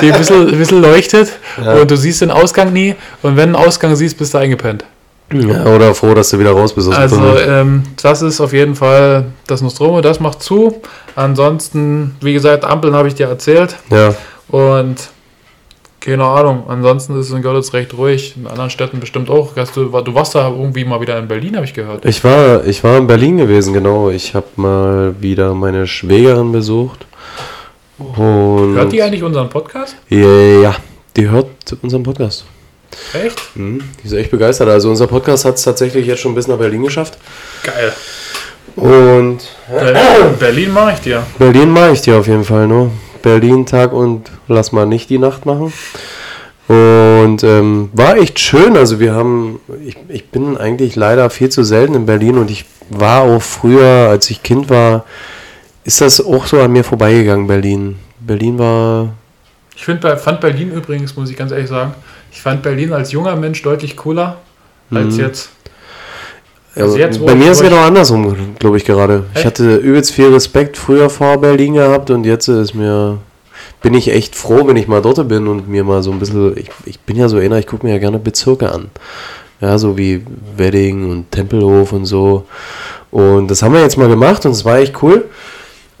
die ein bisschen, ein bisschen leuchtet. Und du siehst den Ausgang nie. Und wenn du einen Ausgang siehst, bist du eingepennt. Ja, oder froh, dass du wieder raus bist Also ähm, das ist auf jeden Fall das Nostromo, das macht zu. Ansonsten, wie gesagt, Ampeln habe ich dir erzählt. Ja. und keine Ahnung. Ansonsten ist es in Görlitz recht ruhig, in anderen Städten bestimmt auch. Du, du warst da irgendwie mal wieder in Berlin, habe ich gehört. Ich war, ich war in Berlin gewesen, genau. Ich habe mal wieder meine Schwägerin besucht. Und Hört die eigentlich unseren Podcast? Ja, ja, die hört unseren Podcast. Echt? Mhm. Die ist echt begeistert. Also unser Podcast hat es tatsächlich jetzt schon bis nach Berlin geschafft. Geil. Und Berlin, Berlin mache ich dir. Berlin mache ich dir auf jeden Fall nur. Berlin Tag und lass mal nicht die Nacht machen. Und ähm, war echt schön. Also wir haben, ich, ich bin eigentlich leider viel zu selten in Berlin und ich war auch früher, als ich Kind war, ist das auch so an mir vorbeigegangen, Berlin. Berlin war, Ich find, fand Berlin übrigens, muss ich ganz ehrlich sagen, ich fand Berlin als junger Mensch deutlich cooler als Mhm. jetzt. Ja, Also wo bei ich- mir ist es ich- genau andersrum, glaube ich gerade. Ich Echt? hatte übelst viel Respekt früher vor Berlin gehabt und jetzt ist mir bin ich echt froh, wenn ich mal dort bin und mir mal so ein bisschen, ich, ich bin ja so einer, ich gucke mir ja gerne Bezirke an. Ja, so wie Wedding und Tempelhof und so. Und das haben wir jetzt mal gemacht und es war echt cool.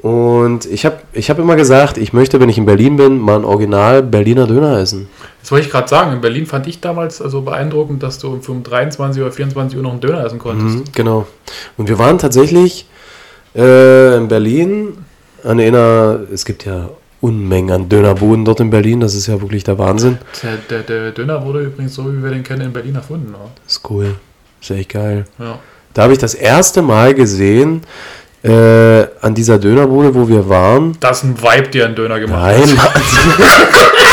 Und ich habe ich hab immer gesagt, ich möchte, wenn ich in Berlin bin, mal ein Original Berliner Döner essen. Das wollte ich gerade sagen. In Berlin fand ich damals also beeindruckend, dass du um 23 oder 24 Uhr noch einen Döner essen konntest. Mhm, genau. Und wir waren tatsächlich äh, in Berlin an einer, es gibt ja Unmengen an Dönerbuden dort in Berlin, das ist ja wirklich der Wahnsinn. Der, der, der Döner wurde übrigens so, wie wir den kennen, in Berlin erfunden. Das ist cool. ist echt geil. Ja. Da habe ich das erste Mal gesehen, äh, an dieser Dönerbude, wo wir waren. Das ist ein Vibe, der einen Döner gemacht Nein, Mann.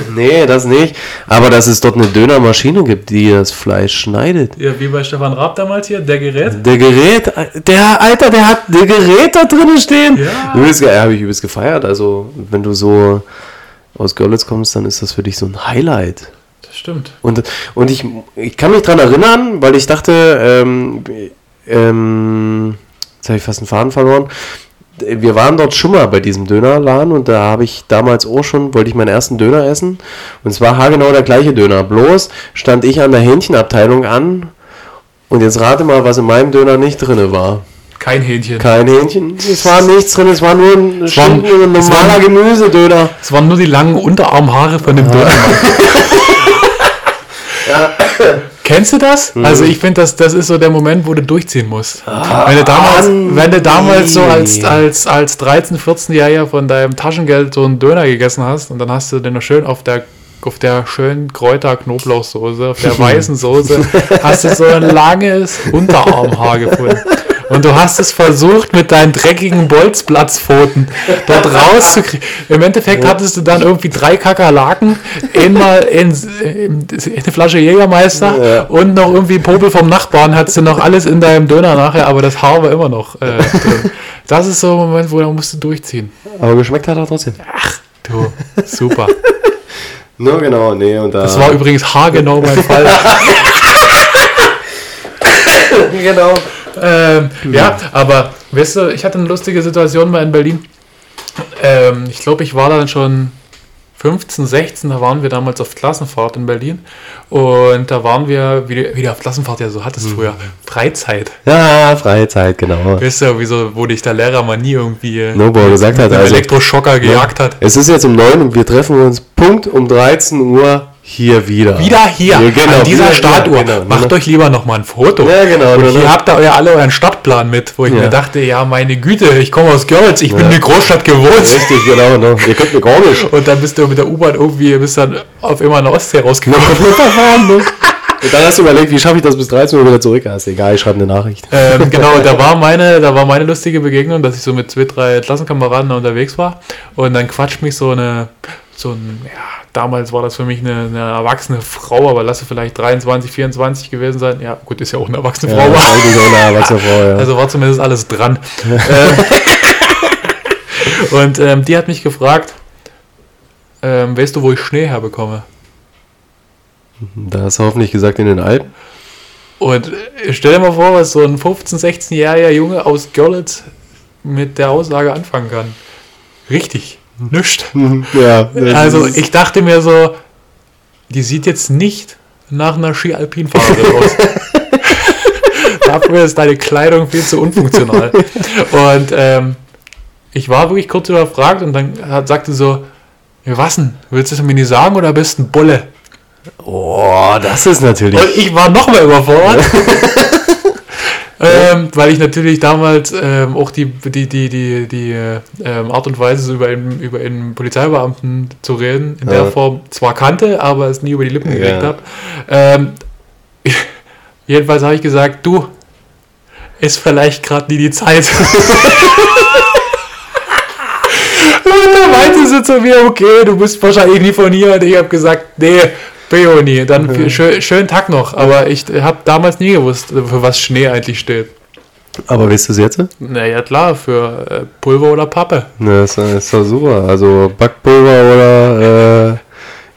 nee, das nicht. Aber dass es dort eine Dönermaschine gibt, die das Fleisch schneidet. Ja, wie bei Stefan Raab damals hier, der Gerät. Der Gerät, der Alter, der hat der Gerät da drinnen stehen. Ja. Übelst, ja, habe ich übelst gefeiert. Also, wenn du so aus Görlitz kommst, dann ist das für dich so ein Highlight. Das stimmt. Und, und ich, ich kann mich dran erinnern, weil ich dachte, ähm, ähm, jetzt habe ich fast einen Faden verloren. Wir waren dort schon mal bei diesem Dönerladen und da habe ich damals auch schon, wollte ich meinen ersten Döner essen. Und es war haargenau der gleiche Döner. Bloß stand ich an der Hähnchenabteilung an und jetzt rate mal, was in meinem Döner nicht drin war. Kein Hähnchen. Kein Hähnchen, es war nichts drin, es war nur ein, war- Schinken und ein es war- normaler Gemüsedöner. Es waren nur die langen Unterarmhaare von dem Dönermann. Kennst du das? Mhm. Also ich finde, das, das ist so der Moment, wo du durchziehen musst. wenn du damals, Mann, wenn du damals so als, als, als 13-, 14-Jähriger von deinem Taschengeld so einen Döner gegessen hast und dann hast du den noch schön auf der auf der schönen Kräuter-Knoblauchsoße, auf der weißen Soße, hast du so ein langes Unterarmhaar gefunden. Und du hast es versucht, mit deinen dreckigen Bolzplatzpfoten dort rauszukriegen. Im Endeffekt hattest du dann irgendwie drei Kakerlaken, einmal in, in eine Flasche Jägermeister Ja. und noch irgendwie Popel vom Nachbarn. Hattest du noch alles in deinem Döner nachher, aber das Haar war immer noch äh, drin. Das ist so ein Moment, wo da musst du durchziehen. Aber geschmeckt hat er trotzdem. Du, super. No, genau, nee, und da. Das war übrigens haargenau mein Fall. genau. Ähm, ja, aber weißt du, ich hatte eine lustige Situation mal in Berlin. Ähm, ich glaube, ich war dann schon 15, 16, da waren wir damals auf Klassenfahrt in Berlin. Und da waren wir, wie, wie du auf Klassenfahrt ja so hattest früher, Freizeit. Ja, Freizeit, genau. Weißt du, wieso, wo dich der Lehrer mal nie irgendwie Snowball gesagt hat, also. Elektroschocker gejagt hat. Es ist jetzt um 9 und wir treffen uns Punkt um 13 Uhr hier wieder. Wieder hier, Ja, genau, an dieser wieder hier, Startuhr. genau. Macht euch lieber noch mal ein Foto. Ja, genau, Und nur hier habt ihr euer alle euren Stadtplan mit, wo ich Ja. mir dachte, ja, meine Güte, ich komme aus Görlitz, ich bin Ja. in der Großstadt gewohnt. Richtig, genau. Ne? Ihr könnt mir gar nicht. Und dann bist du mit der U-Bahn irgendwie, bist dann auf immer in der Ostsee rausgekommen. Und dann hast du überlegt, wie schaffe ich das bis 13 Uhr wieder zurück? Ja, ist egal, ich schreibe eine Nachricht. ähm, genau, da war meine, da war meine lustige Begegnung, dass ich so mit zwei, drei Klassenkameraden unterwegs war und dann quatscht mich so eine, so ein, ja, damals war das für mich eine, eine erwachsene Frau, aber lasse vielleicht 23, 24 gewesen sein. Ja, gut, ist ja auch eine erwachsene Frau. Ja, eine erwachsene Frau, ja. Also war zumindest alles dran. und ähm, die hat mich gefragt, ähm, weißt du, wo ich Schnee herbekomme? da hast du hoffentlich gesagt in den Alpen. Und äh, stell dir mal vor, was so ein 15-, 16-jähriger Junge aus Görlitz mit der Aussage anfangen kann. Richtig, nischt. Ja, Also ich dachte mir so, die sieht jetzt nicht nach einer Ski-Alpin-Fahrerin aus. Dafür ist deine Kleidung viel zu unfunktional. Und ähm, ich war wirklich kurz überfragt und dann hat, sagte so, ja, was denn? Willst du es mir nicht sagen oder bist du ein Bulle? Oh, das ist natürlich. Und ich war noch mal überfordert. Ähm, weil ich natürlich damals ähm, auch die, die, die, die, die äh, ähm, Art und Weise, so über einen, über einen Polizeibeamten zu reden, in der Ja. Form zwar kannte, aber es nie über die Lippen gelegt Ja. habe. Ähm, jedenfalls habe ich gesagt, du, ist vielleicht gerade nie die Zeit. Und da meinte sie zu mir, okay, du bist wahrscheinlich nie von hier. Und ich habe gesagt, nee, nie. Dann viel- schön, schönen Tag noch. Aber ich habe damals nie gewusst, für was Schnee eigentlich steht. Aber weißt du es jetzt? Naja, klar, für äh, Pulver oder Pappe. Ne, ist, ist doch super. Also Backpulver oder äh,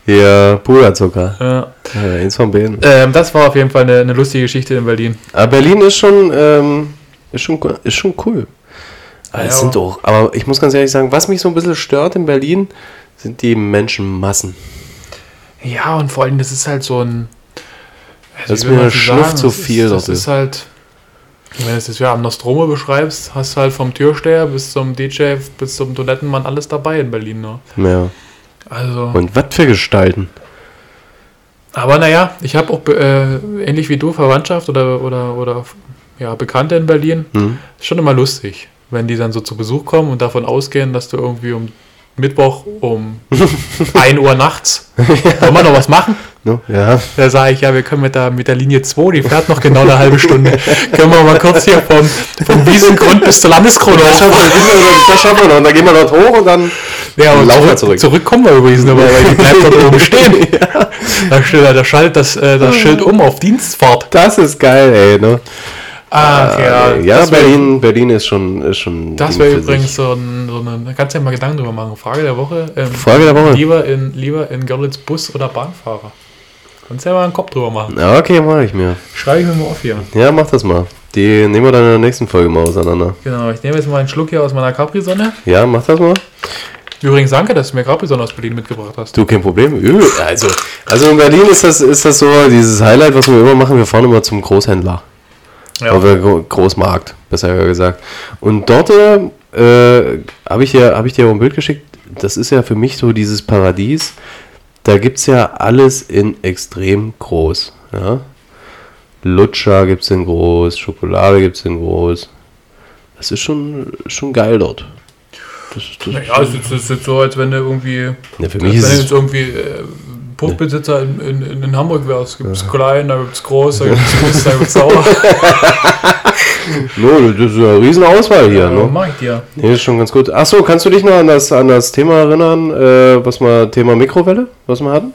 hier Puderzucker. Ja. Ja, eins von beiden. Ähm, das war auf jeden Fall eine, eine lustige Geschichte in Berlin. Aber Berlin ist schon, ähm, ist schon, ist schon cool. Aber Ja, es sind doch, aber ich muss ganz ehrlich sagen, was mich so ein bisschen stört in Berlin, sind die Menschenmassen. Ja, und vor allem, das ist halt so ein. also Das ist mir das sagen? zu Das viel Ist, das ist halt. Wenn du es jetzt ja am Nostromo beschreibst, hast du halt vom Türsteher bis zum DJ, bis zum Toilettenmann alles dabei in Berlin. Ne? Ja. Also. Und was für Gestalten. Aber naja, ich habe auch äh, ähnlich wie du Verwandtschaft oder, oder, oder ja, Bekannte in Berlin. Hm? Ist schon immer lustig, wenn die dann so zu Besuch kommen und davon ausgehen, dass du irgendwie um Mittwoch um 1 Uhr nachts. Wollen wir noch was machen? No? Ja. Da sage ich, ja, wir können mit der, mit der Linie 2, die fährt noch genau eine halbe Stunde. können wir mal kurz hier vom, vom Wiesengrund bis zur Landeskrone Das schaffen, wir, das schaffen wir noch. Und dann gehen wir dort hoch und dann Ja, aber laufen wir zurück, zurück. kommen wir übrigens nicht mehr, weil die bleibt dort oben stehen. Da, steht, da schaltet das, äh, das Schild um auf Dienstfahrt. Das ist geil, ey. Ne? Ja, Äh, ja das wär- Berlin, Berlin ist schon. Ist schon Das wäre übrigens sich. so, ein, so eine, da kannst du ja mal Gedanken drüber machen. Frage der Woche. Ähm, Frage der Woche. Lieber in, lieber in Görlitz Bus oder Bahnfahrer? Kannst du ja mal einen Kopf drüber machen. Ja, okay, mach ich mir. Schreibe ich mir mal auf hier. Ja, mach das mal. Die nehmen wir dann in der nächsten Folge mal auseinander. Genau, ich nehme jetzt mal einen Schluck hier aus meiner Capri-Sonne. Ja, mach das mal. Übrigens, danke, dass du mir Capri-Sonne aus Berlin mitgebracht hast. Du, kein Problem. Also, also in Berlin ist das, ist das so dieses Highlight, was wir immer machen. Wir fahren immer zum Großhändler. Ja. Oder Gro- Großmarkt, besser gesagt. Und dort äh, habe ich, dir- hab ich dir auch ein Bild geschickt. Das ist ja für mich so dieses Paradies. Da gibt es ja alles in extrem groß. Ja? Lutscher gibt es in groß, Schokolade gibt es in groß. Das ist schon, schon geil dort. Das, das Naja, es ist, es ist jetzt so, als wenn du irgendwie, Ja, für mich wenn ist es jetzt irgendwie äh, Puffbesitzer in, in, in Hamburg. Gibt es klein, da gibt es groß, da gibt es groß, da gibt es sauer. No, das ist eine riesen Auswahl hier. Ja, Ne? mach ich dir. Nee, ist schon ganz gut. Achso, kannst du dich noch an das, an das Thema erinnern, äh, was wir, Thema Mikrowelle, was wir hatten?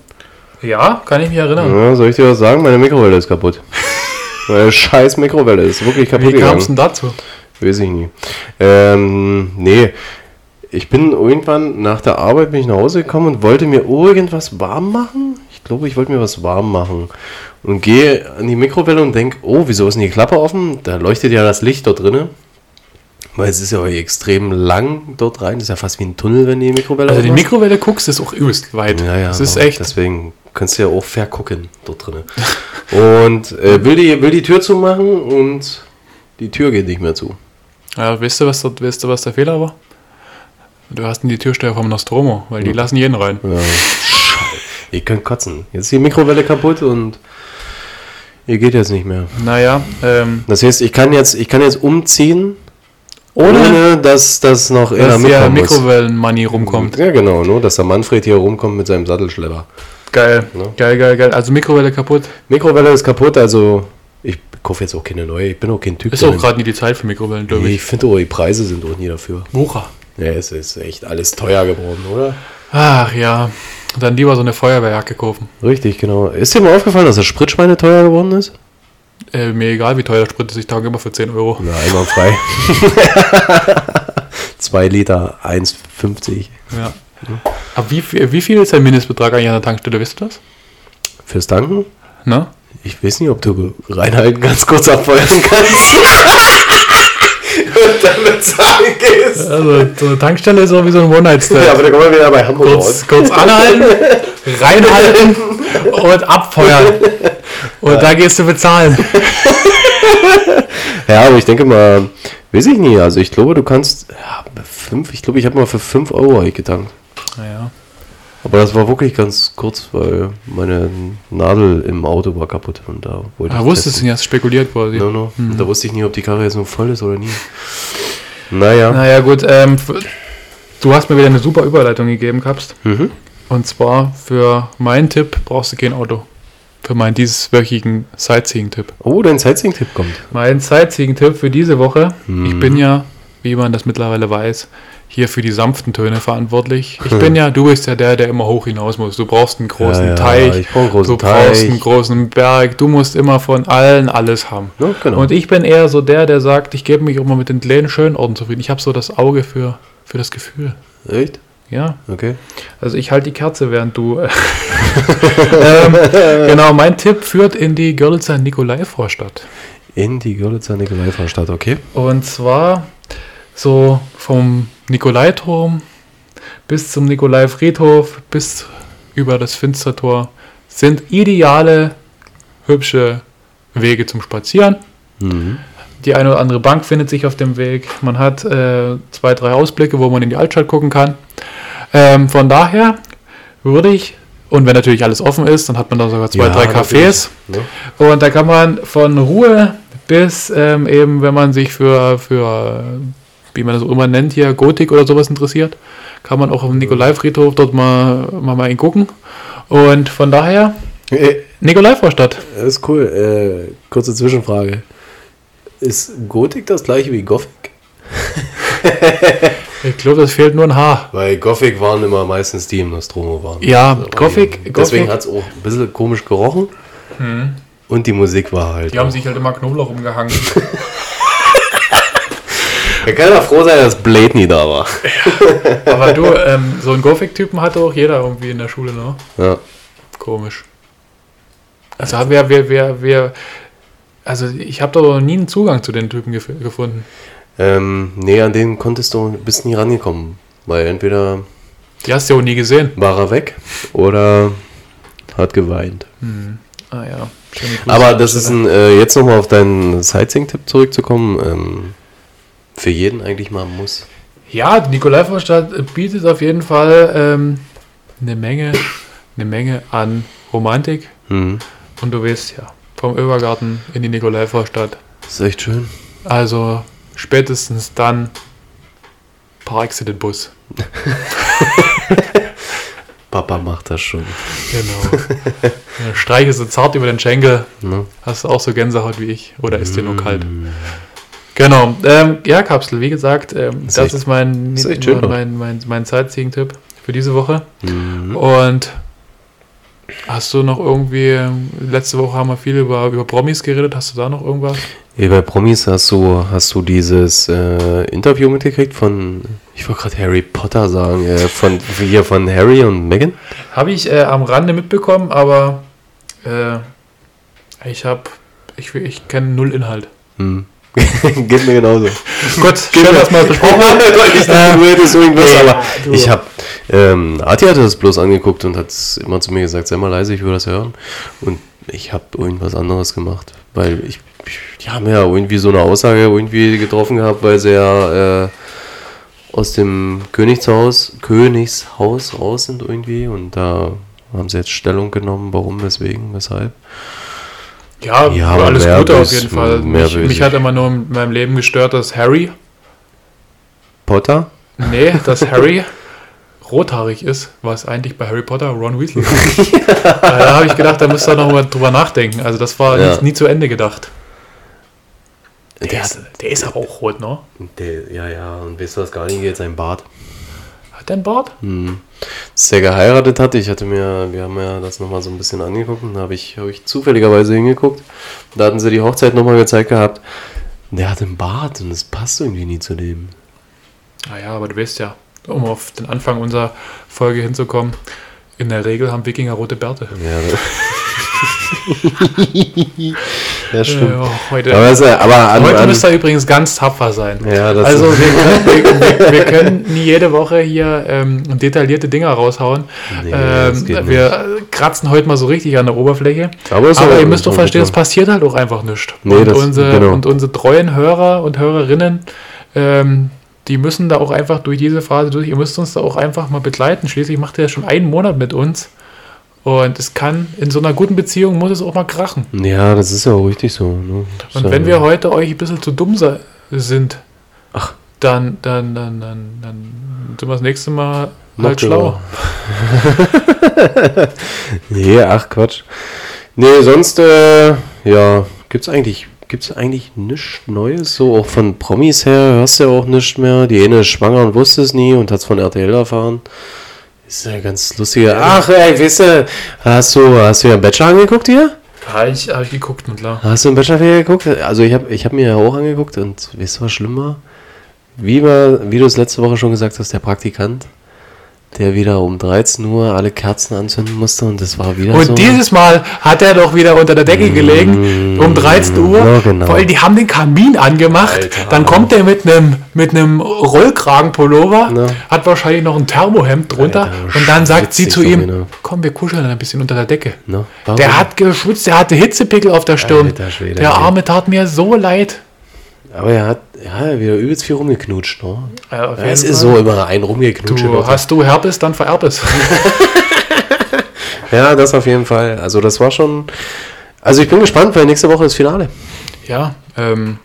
Ja, kann ich mich erinnern. Ja, soll ich dir was sagen? Meine Mikrowelle ist kaputt. Meine scheiß Mikrowelle ist wirklich kaputt Wie kam gegangen. es denn dazu? Weiß ich nie. Ähm, nee. Ich bin irgendwann nach der Arbeit bin ich nach Hause gekommen und wollte mir irgendwas warm machen. Ich glaube, ich wollte mir was warm machen. Und gehe an die Mikrowelle und denke, oh, wieso ist denn die Klappe offen? Da leuchtet ja das Licht dort drinnen. Weil es ist ja extrem lang dort rein. Das ist ja fast wie ein Tunnel, wenn die Mikrowelle Also die aufmachst. Mikrowelle guckst, ist auch übelst weit. Ja, ja. Das ist echt. Deswegen kannst du ja auch vergucken dort drinnen. und äh, will, die, will die Tür zumachen und die Tür geht nicht mehr zu. Ja, weißt du, was, dort- weißt du, was der Fehler war? Du hast die Türsteher vom Nostromo, weil die lassen jeden rein. Ja. Ihr könnt kotzen. Jetzt ist die Mikrowelle kaputt und ihr geht jetzt nicht mehr. Naja, ähm, Das heißt, ich kann jetzt, ich kann jetzt umziehen, ohne, ohne dass das noch in der dass der mitkommen muss. Mikrowellen-Money rumkommt. Ja, genau, nur dass der Manfred hier rumkommt mit seinem Sattelschlepper. Geil, Ja. geil, geil, geil. Also Mikrowelle kaputt. Mikrowelle ist kaputt, also ich kaufe jetzt auch keine neue. Ich bin auch kein Typ. Ist der auch gerade nie die Zeit für Mikrowellen, glaube Nee, ich. ich finde auch, die Preise sind auch nie dafür. Wucher. Ja, es ist echt alles teuer geworden, oder? Ach ja, dann lieber so eine Feuerwehrjacke kaufen. Richtig, genau. Ist dir mal aufgefallen, dass das Spritschweine teuer geworden ist? Äh, mir egal, wie teuer der Sprit ist, ich tauge immer für 10 Euro. Na, einmal frei. 2 Liter, 1,50. Ja. Aber wie, viel- wie viel ist der Mindestbetrag eigentlich an der Tankstelle, wisst ihr das? Fürs Tanken? Ne? Ich weiß nicht, ob du reinhalten ganz kurz abfeuern kannst. Dann bezahlen gehst. Also, so eine Tankstelle ist so wie so ein One-Night-Stand. Ja, aber dann kommen wir wieder bei Hamburg kurz, raus. kurz anhalten, reinhalten und abfeuern. Und da gehst du bezahlen. Ja, aber ich denke mal, weiß ich nie. Also ich glaube, du kannst, ja, fünf, ich glaube, ich habe mal für 5 Euro getankt. Naja. Aber das war wirklich ganz kurz, weil meine Nadel im Auto war kaputt und da wollte Da ich wusstest du testen. nicht, hast spekuliert quasi. No, no. Und da wusste ich nie, ob die Karre jetzt noch voll ist oder nie. Naja. Naja, gut. Ähm, du hast mir wieder eine super Überleitung gegeben, Kapst. Mhm. Und zwar für meinen Tipp brauchst du kein Auto. Für meinen dieswöchigen Sightseeing-Tipp. Oh, dein Sightseeing-Tipp kommt. Mein Sightseeing-Tipp für diese Woche. Mhm. Ich bin ja, wie man das mittlerweile weiß, hier für die sanften Töne verantwortlich. Ich Hm. bin ja, du bist ja der, der immer hoch hinaus muss. Du brauchst einen großen Ja, ja, Teich. einen großen du brauchst Teich. einen großen Berg. Du musst immer von allen alles haben. Ja, genau. Und ich bin eher so der, der sagt, ich gebe mich immer mit den kleinen Schönorten zufrieden. Ich habe so das Auge für, für das Gefühl. Echt? Ja, Okay. also ich halte die Kerze, während du. ähm, genau, mein Tipp führt in die Görlitzer Nikolai-Vorstadt. In die Görlitzer Nikolai-Vorstadt, okay. Und zwar so vom Nikolaiturm bis zum Nikolai-Friedhof bis über das Finstertor sind ideale, hübsche Wege zum Spazieren. Mhm. Die eine oder andere Bank findet sich auf dem Weg. Man hat äh, zwei, drei Ausblicke, wo man in die Altstadt gucken kann. Ähm, von daher würde ich, und wenn natürlich alles offen ist, dann hat man da sogar zwei, Ja, drei Cafés. Ne? Und da kann man von Ruhe bis ähm, eben, wenn man sich für, für, wie man das auch immer nennt hier, Gotik oder sowas interessiert, kann man auch auf dem Nikolai-Friedhof dort mal, mal, mal hingucken. Und von daher Äh, Nikolai Vorstadt. Das ist cool. Äh, kurze Zwischenfrage. Ist Gothic das gleiche wie Gothic? Ich glaube, das fehlt nur ein Haar. Weil Gothic waren immer meistens die im Nostromo waren. Ja, Also, Gothic, Deswegen hat es auch ein bisschen komisch gerochen. Und die Musik war halt. die haben sich halt immer Knoblauch umgehangen. Er kann ja froh sein, dass Blade nie da war. Aber du, ähm, so einen Gothic-Typen hatte auch jeder irgendwie in der Schule, ne? Ja. Komisch. Also haben wir, wir, wir, wir, also ich habe da noch nie einen Zugang zu den Typen gef gefunden. Ähm, nee, an den konntest du bist nie rangekommen. Weil entweder Die hast du ja auch nie gesehen. war er weg oder hat geweint. Ah ja. Aber das ist ein, äh, jetzt nochmal auf deinen Sightseeing-Tipp zurückzukommen. Ähm, für jeden eigentlich mal ein Muss. Ja, die Nikolai-Vorstadt bietet auf jeden Fall ähm, eine Menge, eine Menge an Romantik. Mhm. Und du weißt ja, vom Övergarten in die Nikolai-Vorstadt. Ist echt schön. Also spätestens dann par excellent Bus. Papa macht das schon. Genau. streichest du zart über den Schenkel, Ne? hast du auch so Gänsehaut wie ich. Oder ist dir nur kalt? Genau. Ähm, ja, Kapsel, wie gesagt, ähm, Ist das echt- ist mein, ist echt schön, mein, mein, mein Sightseeing-Tipp für diese Woche. Mhm. Und hast du noch irgendwie, letzte Woche haben wir viel über, über Promis geredet, hast du da noch irgendwas? Hey, bei Promis hast du, hast du dieses äh, Interview mitgekriegt von, ich wollte gerade Harry Potter sagen, äh, von hier von Harry und Meghan? Habe ich äh, am Rande mitbekommen, aber äh, ich habe, ich, ich kenne null Inhalt. Hm. Geht mir genauso. Gut, schön, dass wir besprochen haben. ich dachte, du hättest irgendwas, Ja, aber du. ich habe, ähm, Ati hatte das bloß angeguckt und hat immer zu mir gesagt, sei mal leise, ich will das hören. Und ich habe irgendwas anderes gemacht, weil ich, die haben ja irgendwie so eine Aussage irgendwie getroffen gehabt, weil sie ja äh, aus dem Königshaus, Königshaus raus sind irgendwie und da haben sie jetzt Stellung genommen, warum, weswegen, weshalb. Ja, Ja, alles Gute auf jeden Fall. Mich, mich ich. hat immer nur in meinem Leben gestört, dass Harry, Potter? nee, dass Harry rothaarig ist, was eigentlich bei Harry Potter Ron Weasley ist. da habe ich gedacht, da müsst ihr noch mal drüber nachdenken. Also das war Ja. nie, nie zu Ende gedacht. Der, Der, ist, der ist aber auch rot, ne? der, ja, ja, und weißt du, was gar nicht geht, sein Bart. Hat der einen Bart? Als der geheiratet hatte, ich hatte mir, wir haben ja das nochmal so ein bisschen angeguckt und da habe ich, hab ich zufälligerweise hingeguckt. Da hatten sie die Hochzeit nochmal gezeigt gehabt. Der hat einen Bart und es passt irgendwie nie zu dem. Naja, aber du weißt ja, um auf den Anfang unserer Folge hinzukommen, in der Regel haben Wikinger rote Bärte. Ja, ja stimmt. Ja, heute Aber, es, aber an, heute an, müsst ihr übrigens ganz tapfer sein. ja, das Also wir können, wir, wir, können nie jede Woche hier ähm, detaillierte Dinger raushauen. Nee, ähm, wir kratzen heute mal so richtig an der Oberfläche. Aber ist Aber ihr müsst doch verstehen, es passiert halt auch einfach nichts. Nee, und, das- unsere, genau. und unsere treuen Hörer und Hörerinnen, ähm, die müssen da auch einfach durch diese Phase durch. Ihr müsst uns da auch einfach mal begleiten. Schließlich macht ihr ja schon einen Monat mit uns. Und es kann, in so einer guten Beziehung muss es auch mal krachen. Ja, das ist ja auch richtig so. Ne? Und so. wenn wir heute euch ein bisschen zu dumm sind, Ach. dann, dann, dann, dann, dann sind wir das nächste Mal halt schlau. Nee, ach Quatsch. Nee, sonst, äh, ja, gibt's eigentlich, gibt's eigentlich nichts Neues? So auch von Promis her hörst du ja auch nichts mehr. Die eine ist schwanger und wusste es nie und hat's von RTL erfahren. Ist ja ganz lustig. Ach, ey, weißt du, hast du, hast du ja Bachelor angeguckt hier? Ja, ich habe ich geguckt, na klar. Hast du einen Bachelor geguckt? Also ich habe ich hab mir ja auch angeguckt und weißt du, was schlimm war? Wie, wie du es letzte Woche schon gesagt hast, der Praktikant, der wieder um 13 Uhr alle Kerzen anzünden musste und das war wieder Und so. dieses Mal hat er doch wieder unter der Decke gelegen, um 13 Uhr. ja, genau. Weil die haben den Kamin angemacht. Alter. Dann kommt er mit einem mit einem Rollkragenpullover, Na. hat wahrscheinlich noch ein Thermohemd drunter. Alter, und dann sagt sie zu ihm, komm, wir kuscheln ein bisschen unter der Decke. Ne? Der hat geschwitzt, der hatte Hitzepickel auf der Stirn. Alter Schwede, der. Arme tat mir so leid. Aber er hat ja, wieder übelst viel rumgeknutscht. Ne? Ja, es ist so immer ein rumgeknutscht. Du, hast du Herpes, dann vererb es. Ja, das auf jeden Fall. Also das war schon... Also ich bin gespannt, weil nächste Woche ist Finale. ja, ähm,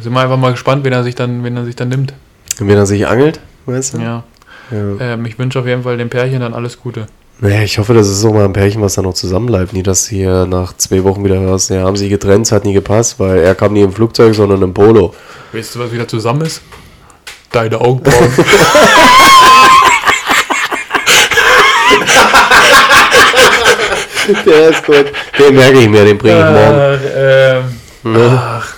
sind wir einfach mal gespannt, wen er sich dann, wen er sich dann nimmt. Und wenn er sich angelt, weißt du? Ja. Ja. Ähm, ich wünsche auf jeden Fall dem Pärchen dann alles Gute. Naja, ich hoffe, das ist auch mal ein Pärchen, was dann noch zusammenbleibt. Nie, dass hier nach zwei Wochen wieder hörst, ja, haben sie getrennt, es hat nie gepasst, weil er kam nie im Flugzeug, sondern im Polo. Weißt du, was wieder zusammen ist? Deine Augenbrauen. Der ist gut. Den merke ich mir, den bringe ich morgen. Äh, ähm, ach,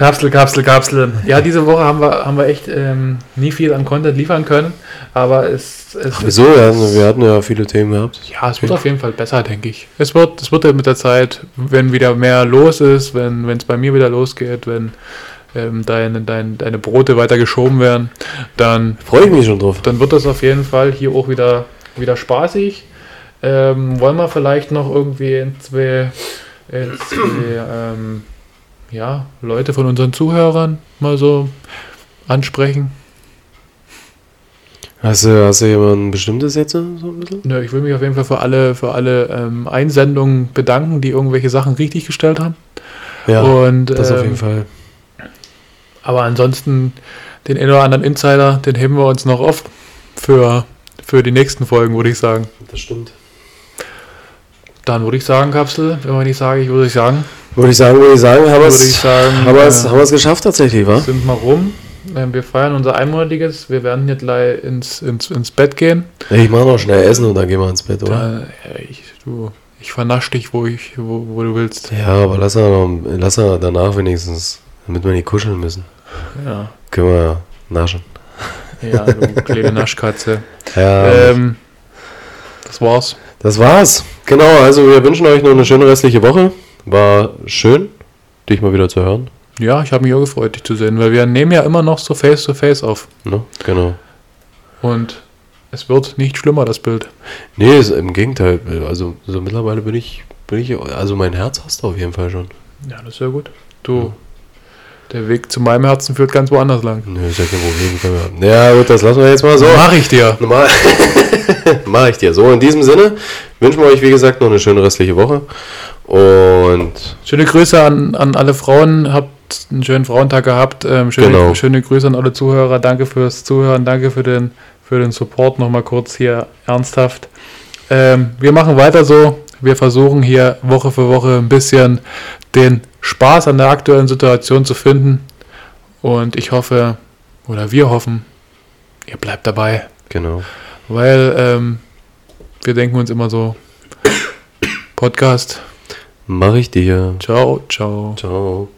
Kapsel, Kapsel, Kapsel. Ja, diese Woche haben wir, haben wir echt ähm, nie viel an Content liefern können, aber es, es Ach, wieso? Wir hatten, wir hatten ja viele Themen gehabt. Ja, es wird auf jeden Fall besser, denke ich. Es wird, es wird ja mit der Zeit, wenn wieder mehr los ist, wenn es bei mir wieder losgeht, wenn ähm, deine, dein, deine Brote weiter geschoben werden, dann, Freue ich mich schon drauf. dann wird das auf jeden Fall hier auch wieder, wieder spaßig. Ähm, wollen wir vielleicht noch irgendwie in zwei, in zwei ähm, ja, Leute von unseren Zuhörern mal so ansprechen? Hast du, hast du jemanden bestimmtes jetzt so ein bisschen? Nö, ich will mich auf jeden Fall für alle, für alle ähm, Einsendungen bedanken, die irgendwelche Sachen richtig gestellt haben. Ja, Und, das auf ähm, jeden Fall. Aber ansonsten, den einen oder anderen Insider, den heben wir uns noch auf für, für die nächsten Folgen, würde ich sagen. Das stimmt. Dann würde ich sagen, Kapsel, wenn man nicht sage, ich würde ich sagen, Würde ich sagen, würde ich sagen, haben wir es äh, haben geschafft tatsächlich, wa? sind mal rum. Ähm, Wir feiern unser einmonatiges. Wir werden hier gleich ins, ins, ins Bett gehen. Ich mach noch schnell Essen und dann gehen wir ins Bett, oder? Da, ich, du, ich vernasch dich, wo, ich, wo, wo du willst. Ja, aber lass er, noch, lass er danach wenigstens, damit wir nicht kuscheln müssen. Ja, Können wir ja naschen. ja du kleine Naschkatze. Ja, Ähm, das war's. das war's. Genau, also wir wünschen euch noch eine schöne restliche Woche. War schön, dich mal wieder zu hören. Ja, ich habe mich auch gefreut, dich zu sehen, weil wir nehmen ja immer noch so face-to-face auf. Ne? Genau. Und es wird nicht schlimmer, das Bild. Nee, ist, im Gegenteil. Also so mittlerweile bin ich, bin ich, also mein Herz hast du auf jeden Fall schon. Ja, das ist ja gut. Du, der Weg zu meinem Herzen führt ganz woanders lang. Nö, ist ja kein Problem. Ja gut, das lassen wir jetzt mal so. Mach ich dir. Normal. Mach ich dir. So, in diesem Sinne wünschen wir euch, wie gesagt, noch eine schöne restliche Woche. Und Schöne Grüße an, an alle Frauen. Habt einen schönen Frauentag gehabt. Ähm, schöne, Genau. schöne Grüße an alle Zuhörer. Danke fürs Zuhören. Danke für den, für den Support. Nochmal kurz hier ernsthaft. Ähm, wir machen weiter so. Wir versuchen hier Woche für Woche ein bisschen den Spaß an der aktuellen Situation zu finden. Und ich hoffe, oder wir hoffen, ihr bleibt dabei. genau. Weil ähm, wir denken uns immer so, Podcast, Mach ich dir. ciao, ciao. Ciao.